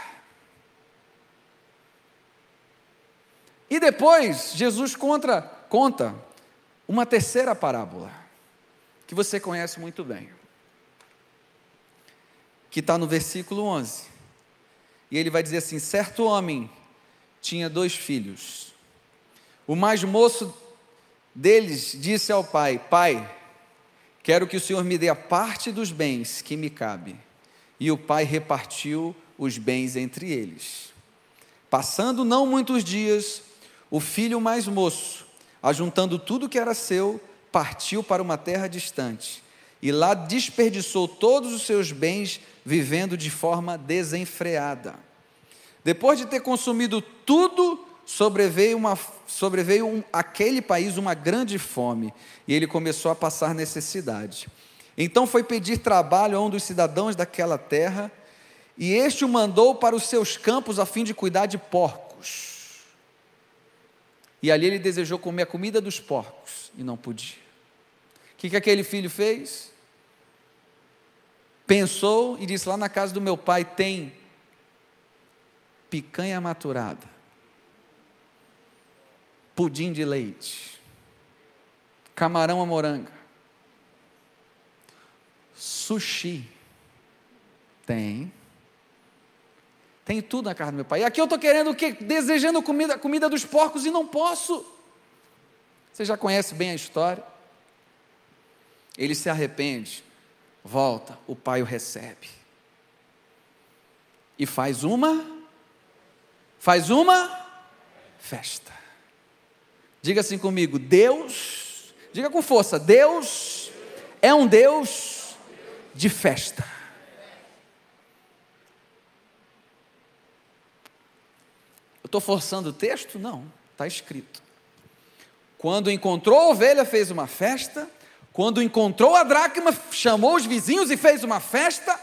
E depois, Jesus contra, conta uma terceira parábola, que você conhece muito bem, que está no versículo 11. E ele vai dizer assim: certo homem tinha dois filhos. O mais moço deles disse ao pai: Pai, quero que o senhor me dê a parte dos bens que me cabe. E o pai repartiu os bens entre eles. Passando não muitos dias, o filho mais moço, ajuntando tudo que era seu, partiu para uma terra distante e lá desperdiçou todos os seus bens, vivendo de forma desenfreada. Depois de ter consumido tudo, sobreveio, uma, sobreveio um, aquele país uma grande fome e ele começou a passar necessidade. Então foi pedir trabalho a um dos cidadãos daquela terra e este o mandou para os seus campos a fim de cuidar de porcos. E ali ele desejou comer a comida dos porcos e não podia. Que, que aquele filho fez? Pensou e disse: Lá na casa do meu pai tem picanha maturada, pudim de leite, camarão a moranga, sushi. Tem. Tem tudo na casa do meu pai. E aqui eu estou querendo o quê? Desejando comida, comida dos porcos e não posso. Você já conhece bem a história. Ele se arrepende, volta, o pai o recebe. E faz uma, faz uma festa. Diga assim comigo: Deus, diga com força: Deus é um Deus de festa. estou forçando o texto? Não, está escrito. Quando encontrou a ovelha, fez uma festa. Quando encontrou a dracma, chamou os vizinhos e fez uma festa.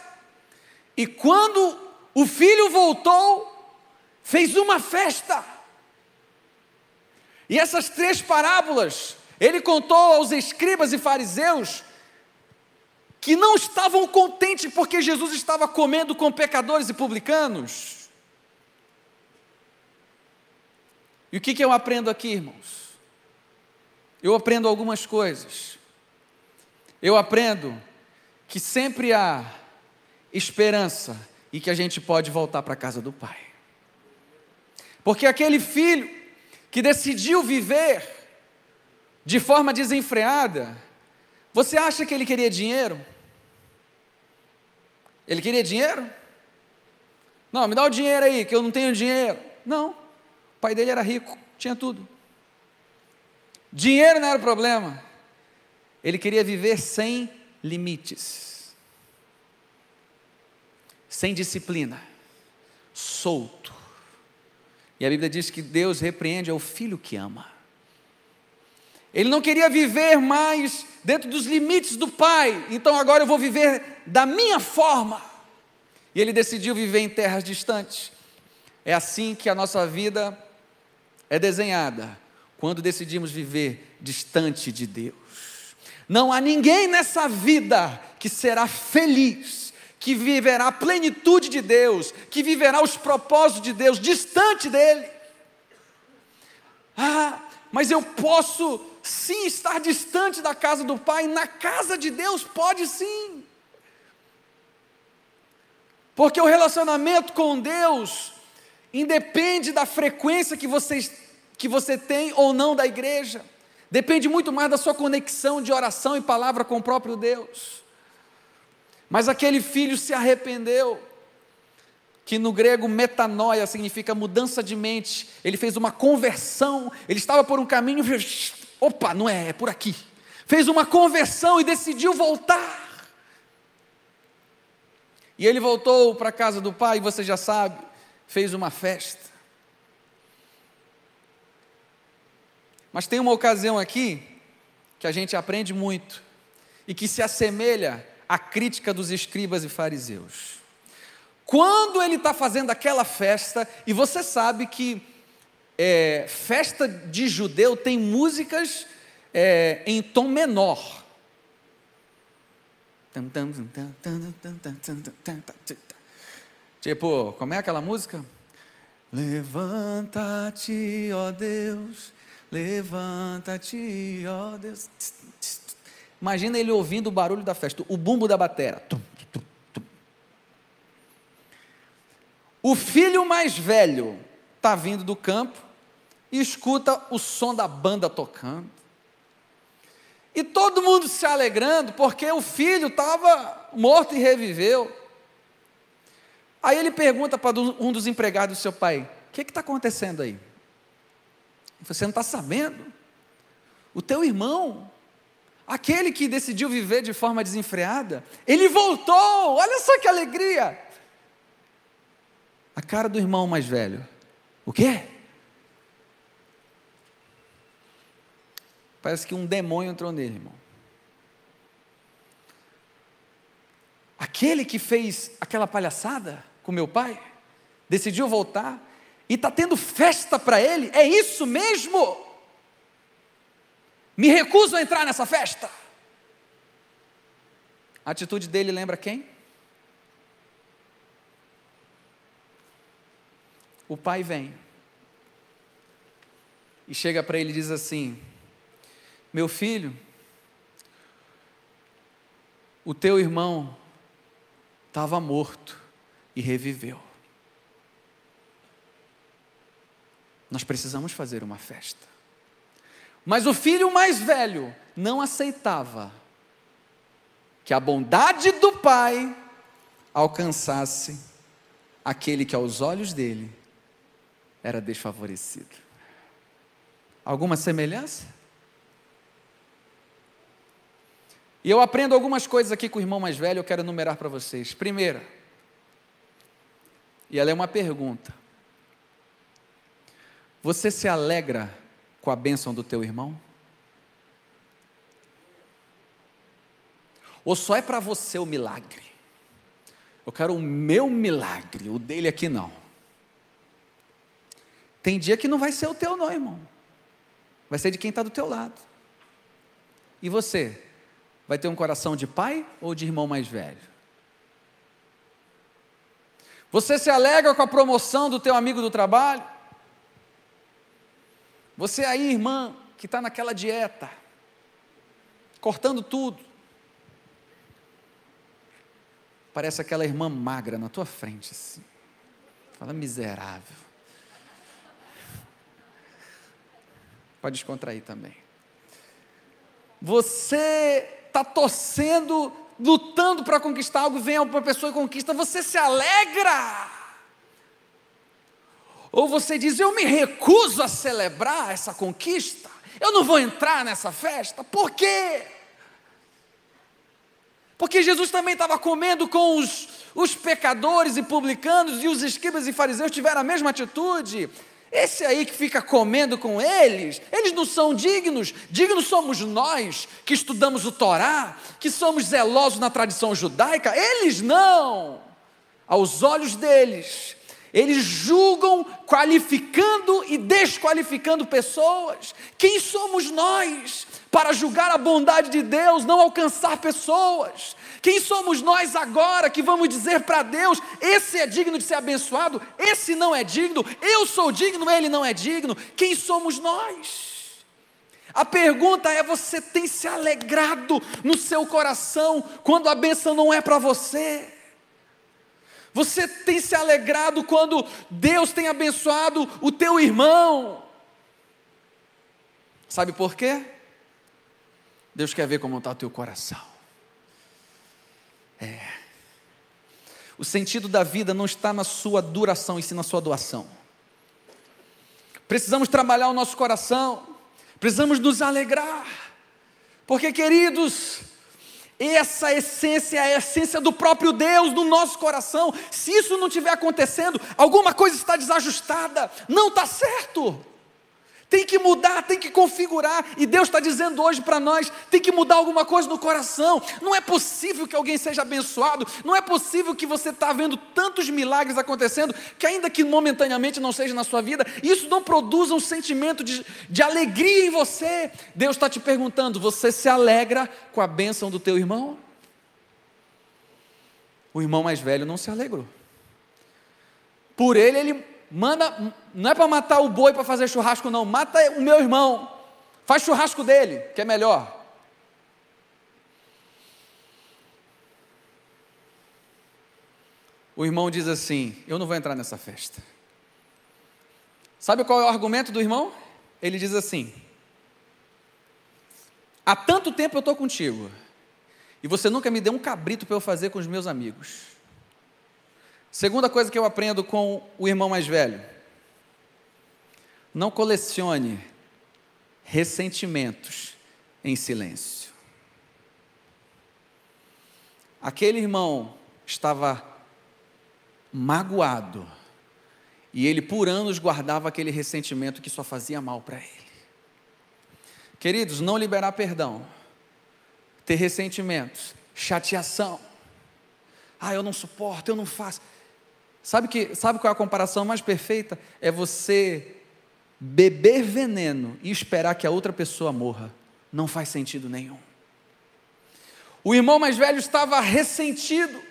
E quando o filho voltou, fez uma festa. E essas três parábolas, ele contou aos escribas e fariseus que não estavam contentes porque Jesus estava comendo com pecadores e publicanos. E o que, que eu aprendo aqui, irmãos? Eu aprendo algumas coisas. Eu aprendo que sempre há esperança e que a gente pode voltar para a casa do Pai. Porque aquele filho que decidiu viver de forma desenfreada, você acha que ele queria dinheiro? Ele queria dinheiro? Não, me dá o dinheiro aí, que eu não tenho dinheiro. Não. O pai dele era rico, tinha tudo. Dinheiro não era o problema. Ele queria viver sem limites, sem disciplina, solto. E a Bíblia diz que Deus repreende ao filho que ama. Ele não queria viver mais dentro dos limites do pai, então agora eu vou viver da minha forma. E ele decidiu viver em terras distantes. É assim que a nossa vida é desenhada quando decidimos viver distante de Deus. Não há ninguém nessa vida que será feliz que viverá a plenitude de Deus, que viverá os propósitos de Deus, distante dele. Ah, mas eu posso sim estar distante da casa do Pai, na casa de Deus pode sim. Porque o relacionamento com Deus independe da frequência que você, que você tem ou não da igreja, depende muito mais da sua conexão de oração e palavra com o próprio Deus. Mas aquele filho se arrependeu, que no grego metanoia significa mudança de mente. Ele fez uma conversão, ele estava por um caminho, opa, não é, é por aqui. Fez uma conversão e decidiu voltar. E ele voltou para a casa do pai, você já sabe, fez uma festa. Mas tem uma ocasião aqui que a gente aprende muito e que se assemelha a crítica dos escribas e fariseus. Quando ele está fazendo aquela festa, e você sabe que é, festa de judeu tem músicas é, em tom menor. Tipo, como é aquela música? Levanta-te, ó Deus, levanta-te, ó Deus. Imagina ele ouvindo o barulho da festa, o bumbo da batera. O filho mais velho está vindo do campo e escuta o som da banda tocando. E todo mundo se alegrando, porque o filho estava morto e reviveu. Aí ele pergunta para um dos empregados do seu pai: O que está acontecendo aí? Você não está sabendo? O teu irmão Aquele que decidiu viver de forma desenfreada, ele voltou, olha só que alegria. A cara do irmão mais velho, o quê? Parece que um demônio entrou nele, irmão. Aquele que fez aquela palhaçada com meu pai, decidiu voltar e está tendo festa para ele, é isso mesmo? Me recuso a entrar nessa festa. A atitude dele lembra quem? O pai vem e chega para ele e diz assim: Meu filho, o teu irmão estava morto e reviveu. Nós precisamos fazer uma festa. Mas o filho mais velho não aceitava que a bondade do pai alcançasse aquele que aos olhos dele era desfavorecido. Alguma semelhança? E eu aprendo algumas coisas aqui com o irmão mais velho, eu quero enumerar para vocês. Primeira, e ela é uma pergunta: Você se alegra com a bênção do teu irmão? Ou só é para você o milagre? Eu quero o meu milagre, o dele aqui não. Tem dia que não vai ser o teu, não, irmão. Vai ser de quem está do teu lado. E você? Vai ter um coração de pai ou de irmão mais velho? Você se alegra com a promoção do teu amigo do trabalho? Você aí, irmã, que está naquela dieta, cortando tudo, parece aquela irmã magra na tua frente, assim. Fala miserável. Pode descontrair também. Você está torcendo, lutando para conquistar algo, vem uma pessoa e conquista, você se alegra. Ou você diz: Eu me recuso a celebrar essa conquista, eu não vou entrar nessa festa. Por quê? Porque Jesus também estava comendo com os, os pecadores e publicanos, e os escribas e fariseus tiveram a mesma atitude. Esse aí que fica comendo com eles, eles não são dignos. Dignos somos nós que estudamos o Torá, que somos zelosos na tradição judaica. Eles não. Aos olhos deles, eles julgam qualificando e desqualificando pessoas. Quem somos nós para julgar a bondade de Deus, não alcançar pessoas. Quem somos nós agora que vamos dizer para Deus: esse é digno de ser abençoado, esse não é digno, eu sou digno, ele não é digno? Quem somos nós? A pergunta é: você tem se alegrado no seu coração quando a bênção não é para você? Você tem se alegrado quando Deus tem abençoado o teu irmão? Sabe por quê? Deus quer ver como está o teu coração. É. O sentido da vida não está na sua duração, e sim na sua doação. Precisamos trabalhar o nosso coração, precisamos nos alegrar, porque, queridos, essa essência é a essência do próprio Deus no nosso coração. Se isso não estiver acontecendo, alguma coisa está desajustada, não está certo. Tem que mudar, tem que configurar. E Deus está dizendo hoje para nós: tem que mudar alguma coisa no coração. Não é possível que alguém seja abençoado. Não é possível que você está vendo tantos milagres acontecendo, que ainda que momentaneamente não seja na sua vida, isso não produza um sentimento de, de alegria em você. Deus está te perguntando: você se alegra com a bênção do teu irmão? O irmão mais velho não se alegrou. Por ele, ele manda, não é para matar o boi para fazer churrasco, não, mata o meu irmão, faz churrasco dele, que é melhor. O irmão diz assim: Eu não vou entrar nessa festa. Sabe qual é o argumento do irmão? Ele diz assim: Há tanto tempo eu estou contigo, e você nunca me deu um cabrito para eu fazer com os meus amigos. Segunda coisa que eu aprendo com o irmão mais velho: não colecione ressentimentos em silêncio. Aquele irmão estava magoado e ele por anos guardava aquele ressentimento que só fazia mal para ele. Queridos, não liberar perdão, ter ressentimentos, chateação. Ah, eu não suporto, eu não faço. Sabe, que, sabe qual é a comparação mais perfeita? É você beber veneno e esperar que a outra pessoa morra. Não faz sentido nenhum. O irmão mais velho estava ressentido.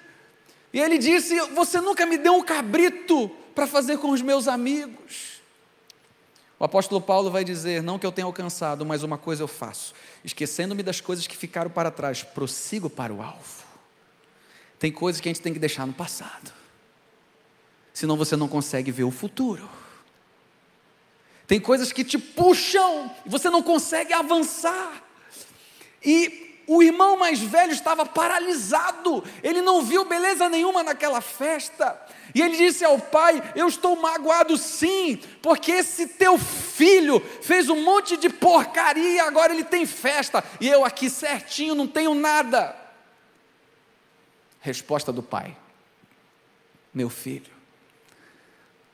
E ele disse: Você nunca me deu um cabrito para fazer com os meus amigos. O apóstolo Paulo vai dizer: Não que eu tenha alcançado, mas uma coisa eu faço, esquecendo-me das coisas que ficaram para trás, prossigo para o alvo. Tem coisas que a gente tem que deixar no passado senão você não consegue ver o futuro. Tem coisas que te puxam e você não consegue avançar. E o irmão mais velho estava paralisado, ele não viu beleza nenhuma naquela festa. E ele disse ao pai: Eu estou magoado sim, porque esse teu filho fez um monte de porcaria, agora ele tem festa, e eu aqui certinho não tenho nada. Resposta do pai: Meu filho,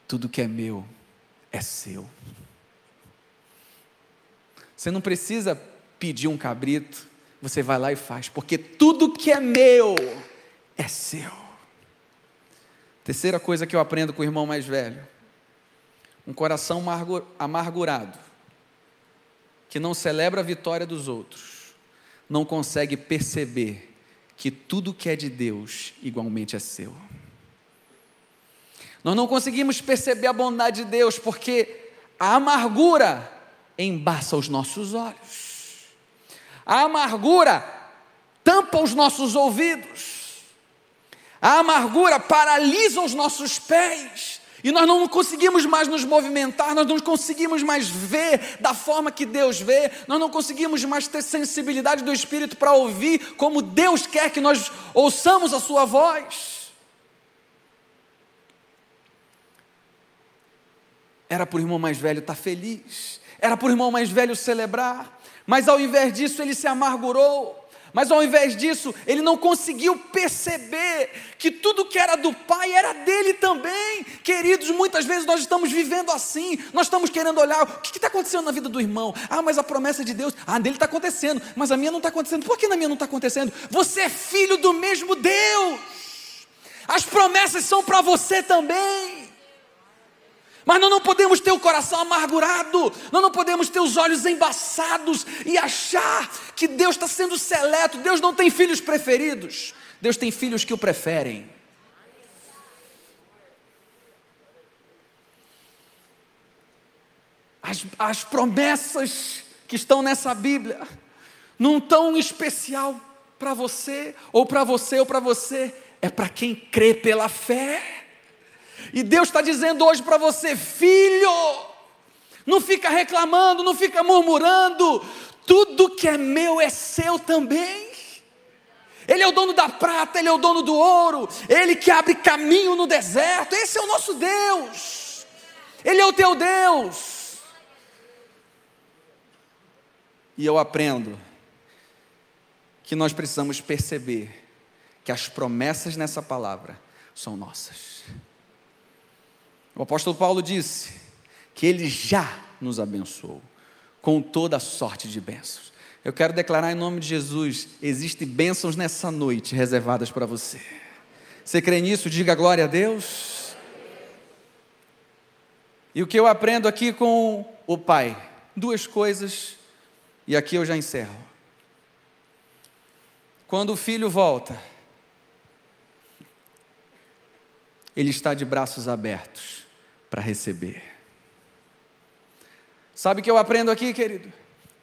tudo que é meu é seu. Você não precisa pedir um cabrito, você vai lá e faz, porque tudo que é meu é seu. Terceira coisa que eu aprendo com o irmão mais velho: um coração amargurado, que não celebra a vitória dos outros, não consegue perceber que tudo que é de Deus igualmente é seu. Nós não conseguimos perceber a bondade de Deus porque a amargura embaça os nossos olhos. A amargura tampa os nossos ouvidos. A amargura paralisa os nossos pés. E nós não conseguimos mais nos movimentar, nós não conseguimos mais ver da forma que Deus vê, nós não conseguimos mais ter sensibilidade do Espírito para ouvir como Deus quer que nós ouçamos a Sua voz. Era para o irmão mais velho estar feliz, era para o irmão mais velho celebrar, mas ao invés disso ele se amargurou. Mas ao invés disso, ele não conseguiu perceber que tudo que era do pai era dele também. Queridos, muitas vezes nós estamos vivendo assim, nós estamos querendo olhar o que está acontecendo na vida do irmão. Ah, mas a promessa de Deus, ah, dele está acontecendo, mas a minha não está acontecendo. Por que na minha não está acontecendo? Você é filho do mesmo Deus, as promessas são para você também. Mas nós não podemos ter o coração amargurado, nós não podemos ter os olhos embaçados e achar que Deus está sendo seleto. Deus não tem filhos preferidos, Deus tem filhos que o preferem. As, as promessas que estão nessa Bíblia não tão especial para você, ou para você, ou para você, é para quem crê pela fé. E Deus está dizendo hoje para você, filho, não fica reclamando, não fica murmurando, tudo que é meu é seu também. Ele é o dono da prata, ele é o dono do ouro, ele que abre caminho no deserto, esse é o nosso Deus, ele é o teu Deus. E eu aprendo que nós precisamos perceber que as promessas nessa palavra são nossas. O apóstolo Paulo disse que ele já nos abençoou com toda a sorte de bênçãos. Eu quero declarar em nome de Jesus: existem bênçãos nessa noite reservadas para você. Você crê nisso? Diga glória a Deus. E o que eu aprendo aqui com o Pai? Duas coisas, e aqui eu já encerro. Quando o filho volta, ele está de braços abertos para receber. Sabe o que eu aprendo aqui, querido?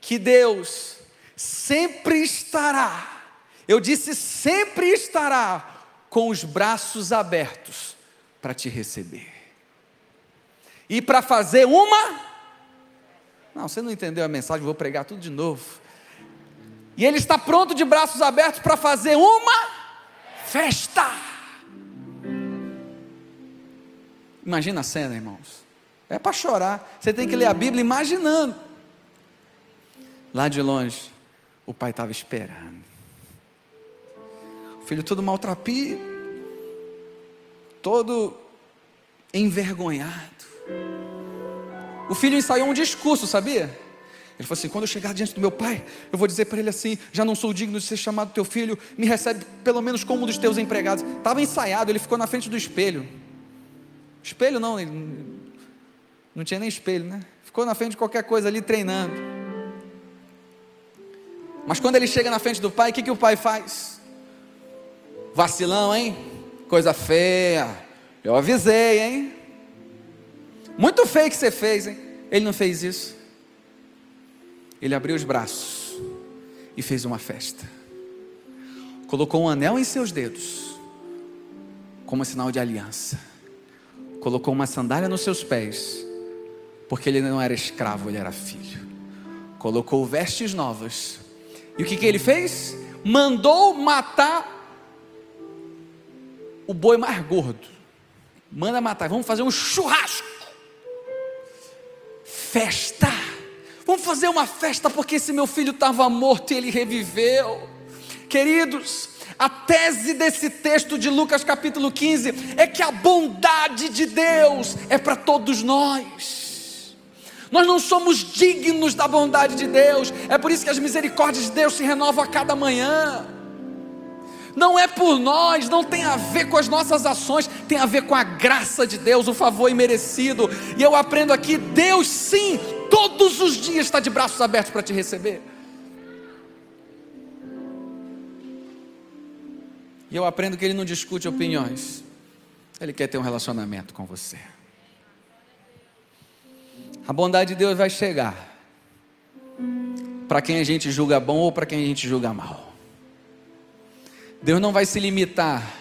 Que Deus sempre estará, eu disse sempre estará, com os braços abertos para te receber. E para fazer uma. Não, você não entendeu a mensagem, vou pregar tudo de novo. E Ele está pronto de braços abertos para fazer uma festa. Imagina a cena, irmãos. É para chorar. Você tem que ler a Bíblia imaginando. Lá de longe, o pai estava esperando. O filho todo maltrapilho, todo envergonhado. O filho ensaiou um discurso, sabia? Ele falou assim: quando eu chegar diante do meu pai, eu vou dizer para ele assim: já não sou digno de ser chamado teu filho, me recebe pelo menos como um dos teus empregados. Estava ensaiado, ele ficou na frente do espelho. Espelho não, não tinha nem espelho, né? Ficou na frente de qualquer coisa ali treinando. Mas quando ele chega na frente do pai, o que, que o pai faz? Vacilão, hein? Coisa feia. Eu avisei, hein? Muito feio que você fez, hein? Ele não fez isso. Ele abriu os braços e fez uma festa. Colocou um anel em seus dedos, como sinal de aliança colocou uma sandália nos seus pés, porque ele não era escravo, ele era filho. Colocou vestes novas. E o que, que ele fez? Mandou matar o boi mais gordo. Manda matar, vamos fazer um churrasco. Festa. Vamos fazer uma festa porque esse meu filho estava morto e ele reviveu. Queridos, a tese desse texto de Lucas capítulo 15 é que a bondade de Deus é para todos nós. Nós não somos dignos da bondade de Deus, é por isso que as misericórdias de Deus se renovam a cada manhã. Não é por nós, não tem a ver com as nossas ações, tem a ver com a graça de Deus, o favor imerecido. E eu aprendo aqui: Deus sim, todos os dias está de braços abertos para te receber. E eu aprendo que ele não discute opiniões. Ele quer ter um relacionamento com você. A bondade de Deus vai chegar para quem a gente julga bom ou para quem a gente julga mal. Deus não vai se limitar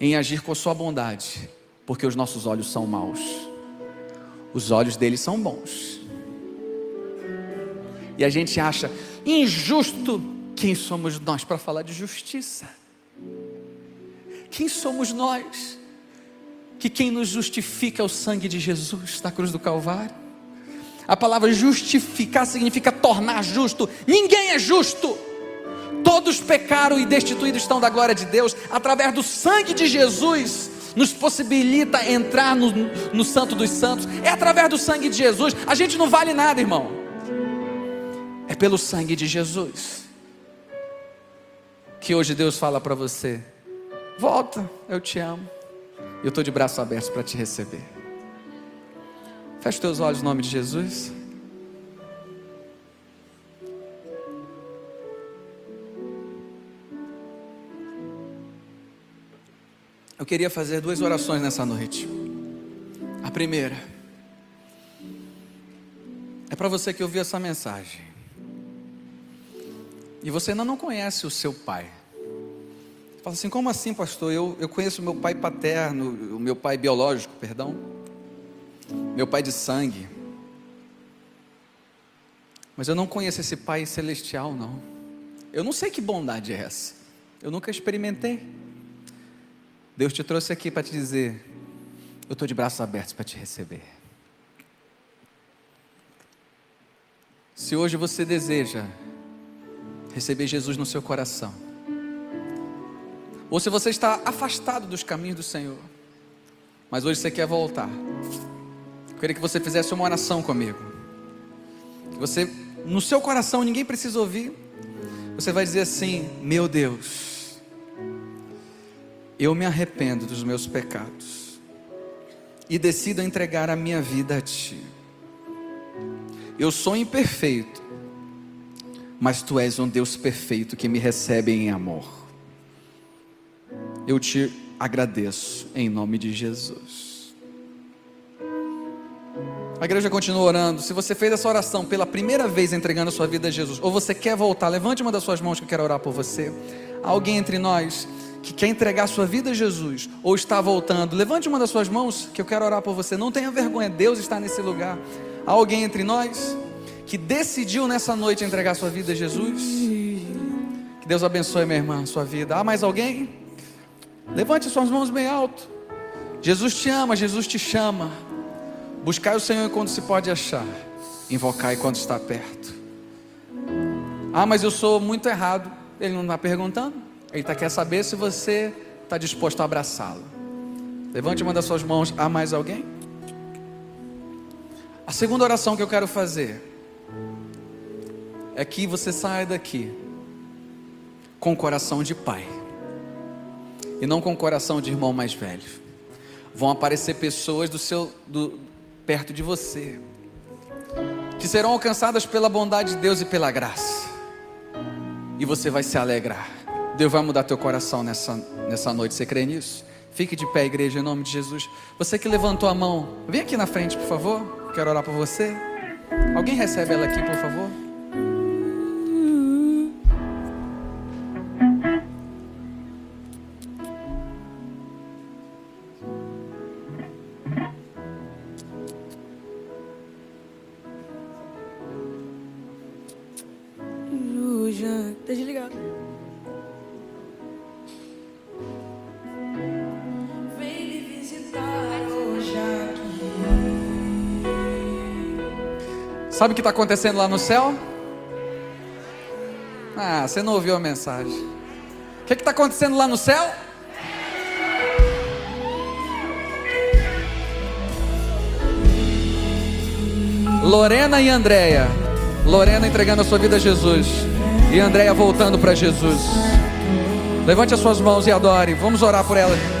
em agir com a sua bondade, porque os nossos olhos são maus. Os olhos dele são bons. E a gente acha injusto quem somos nós para falar de justiça. Quem somos nós? Que quem nos justifica é o sangue de Jesus na cruz do Calvário. A palavra justificar significa tornar justo. Ninguém é justo. Todos pecaram e destituídos estão da glória de Deus. Através do sangue de Jesus, nos possibilita entrar no, no Santo dos Santos. É através do sangue de Jesus. A gente não vale nada, irmão. É pelo sangue de Jesus. Que hoje Deus fala para você Volta, eu te amo. Eu estou de braços abertos para te receber. Feche teus olhos em nome de Jesus. Eu queria fazer duas orações nessa noite. A primeira é para você que ouviu essa mensagem. E você ainda não conhece o seu pai. Fala assim, como assim, pastor? Eu, eu conheço meu pai paterno, o meu pai biológico, perdão. Meu pai de sangue. Mas eu não conheço esse pai celestial, não. Eu não sei que bondade é essa. Eu nunca experimentei. Deus te trouxe aqui para te dizer: eu estou de braços abertos para te receber. Se hoje você deseja receber Jesus no seu coração, ou se você está afastado dos caminhos do Senhor, mas hoje você quer voltar, eu queria que você fizesse uma oração comigo. Que você, no seu coração, ninguém precisa ouvir, você vai dizer assim: Meu Deus eu me arrependo dos meus pecados e decido entregar a minha vida a Ti. Eu sou imperfeito, mas Tu és um Deus perfeito que me recebe em amor. Eu te agradeço em nome de Jesus. A igreja continua orando. Se você fez essa oração pela primeira vez entregando a sua vida a Jesus, ou você quer voltar, levante uma das suas mãos que eu quero orar por você. Alguém entre nós que quer entregar sua vida a Jesus ou está voltando, levante uma das suas mãos que eu quero orar por você. Não tenha vergonha, Deus está nesse lugar. Há alguém entre nós que decidiu nessa noite entregar sua vida a Jesus? Que Deus abençoe, minha irmã, sua vida. Há mais alguém? Levante suas mãos bem alto. Jesus te ama, Jesus te chama. Buscai o Senhor quando se pode achar, invocai quando está perto. Ah, mas eu sou muito errado. Ele não está perguntando. Ele tá, quer saber se você está disposto a abraçá-lo. Levante uma das suas mãos. Há mais alguém? A segunda oração que eu quero fazer é que você saia daqui com coração de pai e não com coração de irmão mais velho. Vão aparecer pessoas do seu do, perto de você que serão alcançadas pela bondade de Deus e pela graça. E você vai se alegrar. Deus vai mudar teu coração nessa, nessa noite. Você crê nisso? Fique de pé, igreja, em nome de Jesus. Você que levantou a mão, vem aqui na frente, por favor. Quero orar por você. Alguém recebe ela aqui, por favor? Sabe o que está acontecendo lá no céu? Ah, você não ouviu a mensagem. O que está acontecendo lá no céu? Lorena e Andréia. Lorena entregando a sua vida a Jesus. E Andréia voltando para Jesus. Levante as suas mãos e adore. Vamos orar por ela.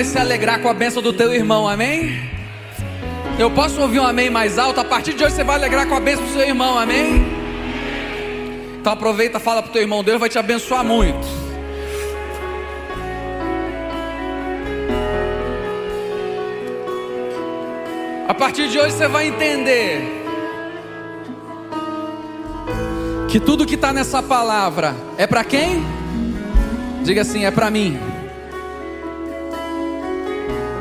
Vai se alegrar com a bênção do teu irmão, amém? Eu posso ouvir um amém mais alto? A partir de hoje você vai alegrar com a bênção do seu irmão, amém? Então aproveita, fala para o teu irmão, Deus vai te abençoar muito. A partir de hoje você vai entender que tudo que está nessa palavra é para quem? Diga assim, é para mim.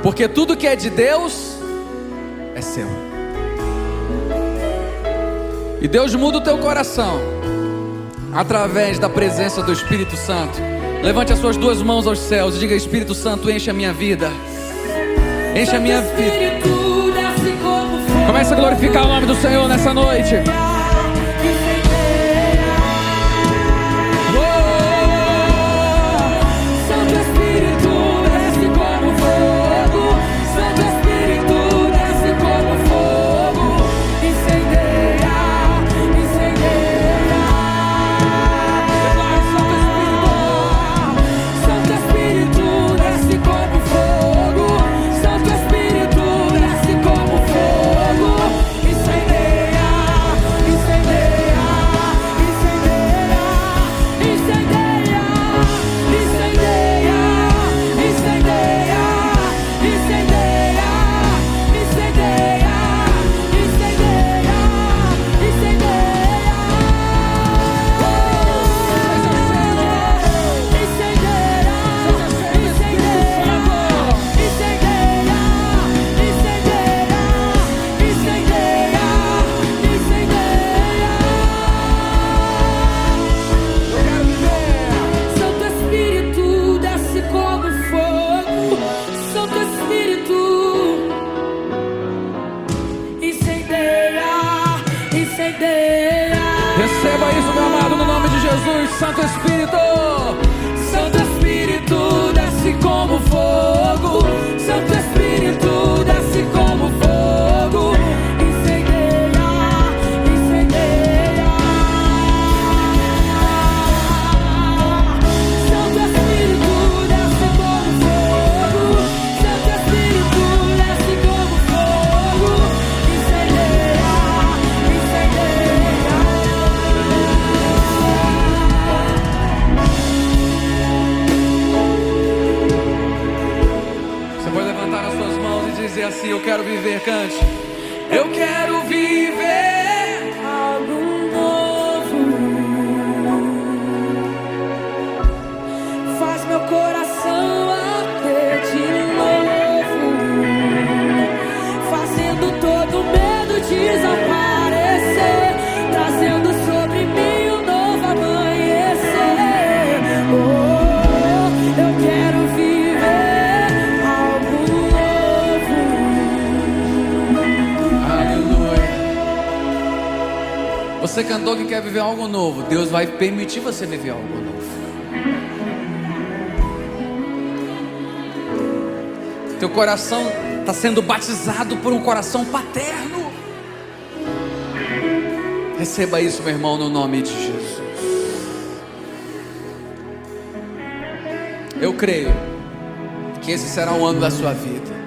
Porque tudo que é de Deus é seu. E Deus muda o teu coração através da presença do Espírito Santo. Levante as suas duas mãos aos céus e diga: Espírito Santo, enche a minha vida. Enche a minha vida. Comece a glorificar o nome do Senhor nessa noite. assim eu quero viver, cante. Eu quero. Vai permitir você viver algo novo. Teu coração está sendo batizado por um coração paterno. Receba isso, meu irmão, no nome de Jesus. Eu creio que esse será o ano da sua vida.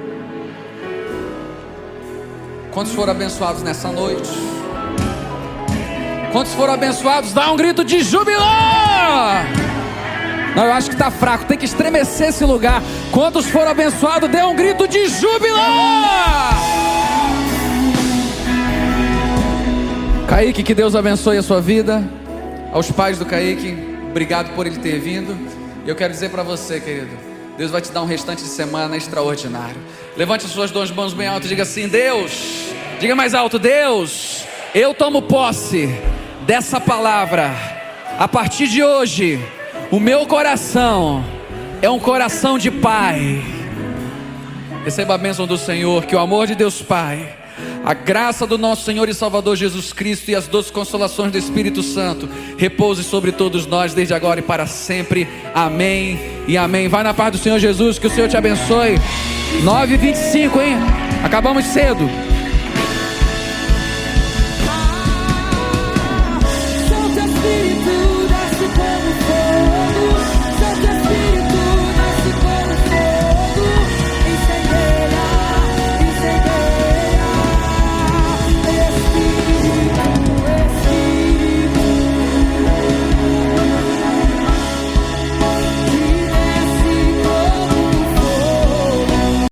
Quantos foram abençoados nessa noite? Quantos foram abençoados? Dá um grito de júbilo! Não, eu acho que está fraco, tem que estremecer esse lugar. Quantos foram abençoados? Dê um grito de júbilo! Kaique, que Deus abençoe a sua vida. Aos pais do Kaique, obrigado por ele ter vindo. E eu quero dizer para você, querido, Deus vai te dar um restante de semana extraordinário. Levante as suas duas mãos bem alto e diga assim: Deus, diga mais alto, Deus, eu tomo posse dessa palavra, a partir de hoje, o meu coração é um coração de Pai. Receba a bênção do Senhor, que o amor de Deus Pai, a graça do nosso Senhor e Salvador Jesus Cristo e as doces consolações do Espírito Santo repouse sobre todos nós desde agora e para sempre. Amém e amém. Vai na paz do Senhor Jesus, que o Senhor te abençoe. 9h25, hein? Acabamos cedo.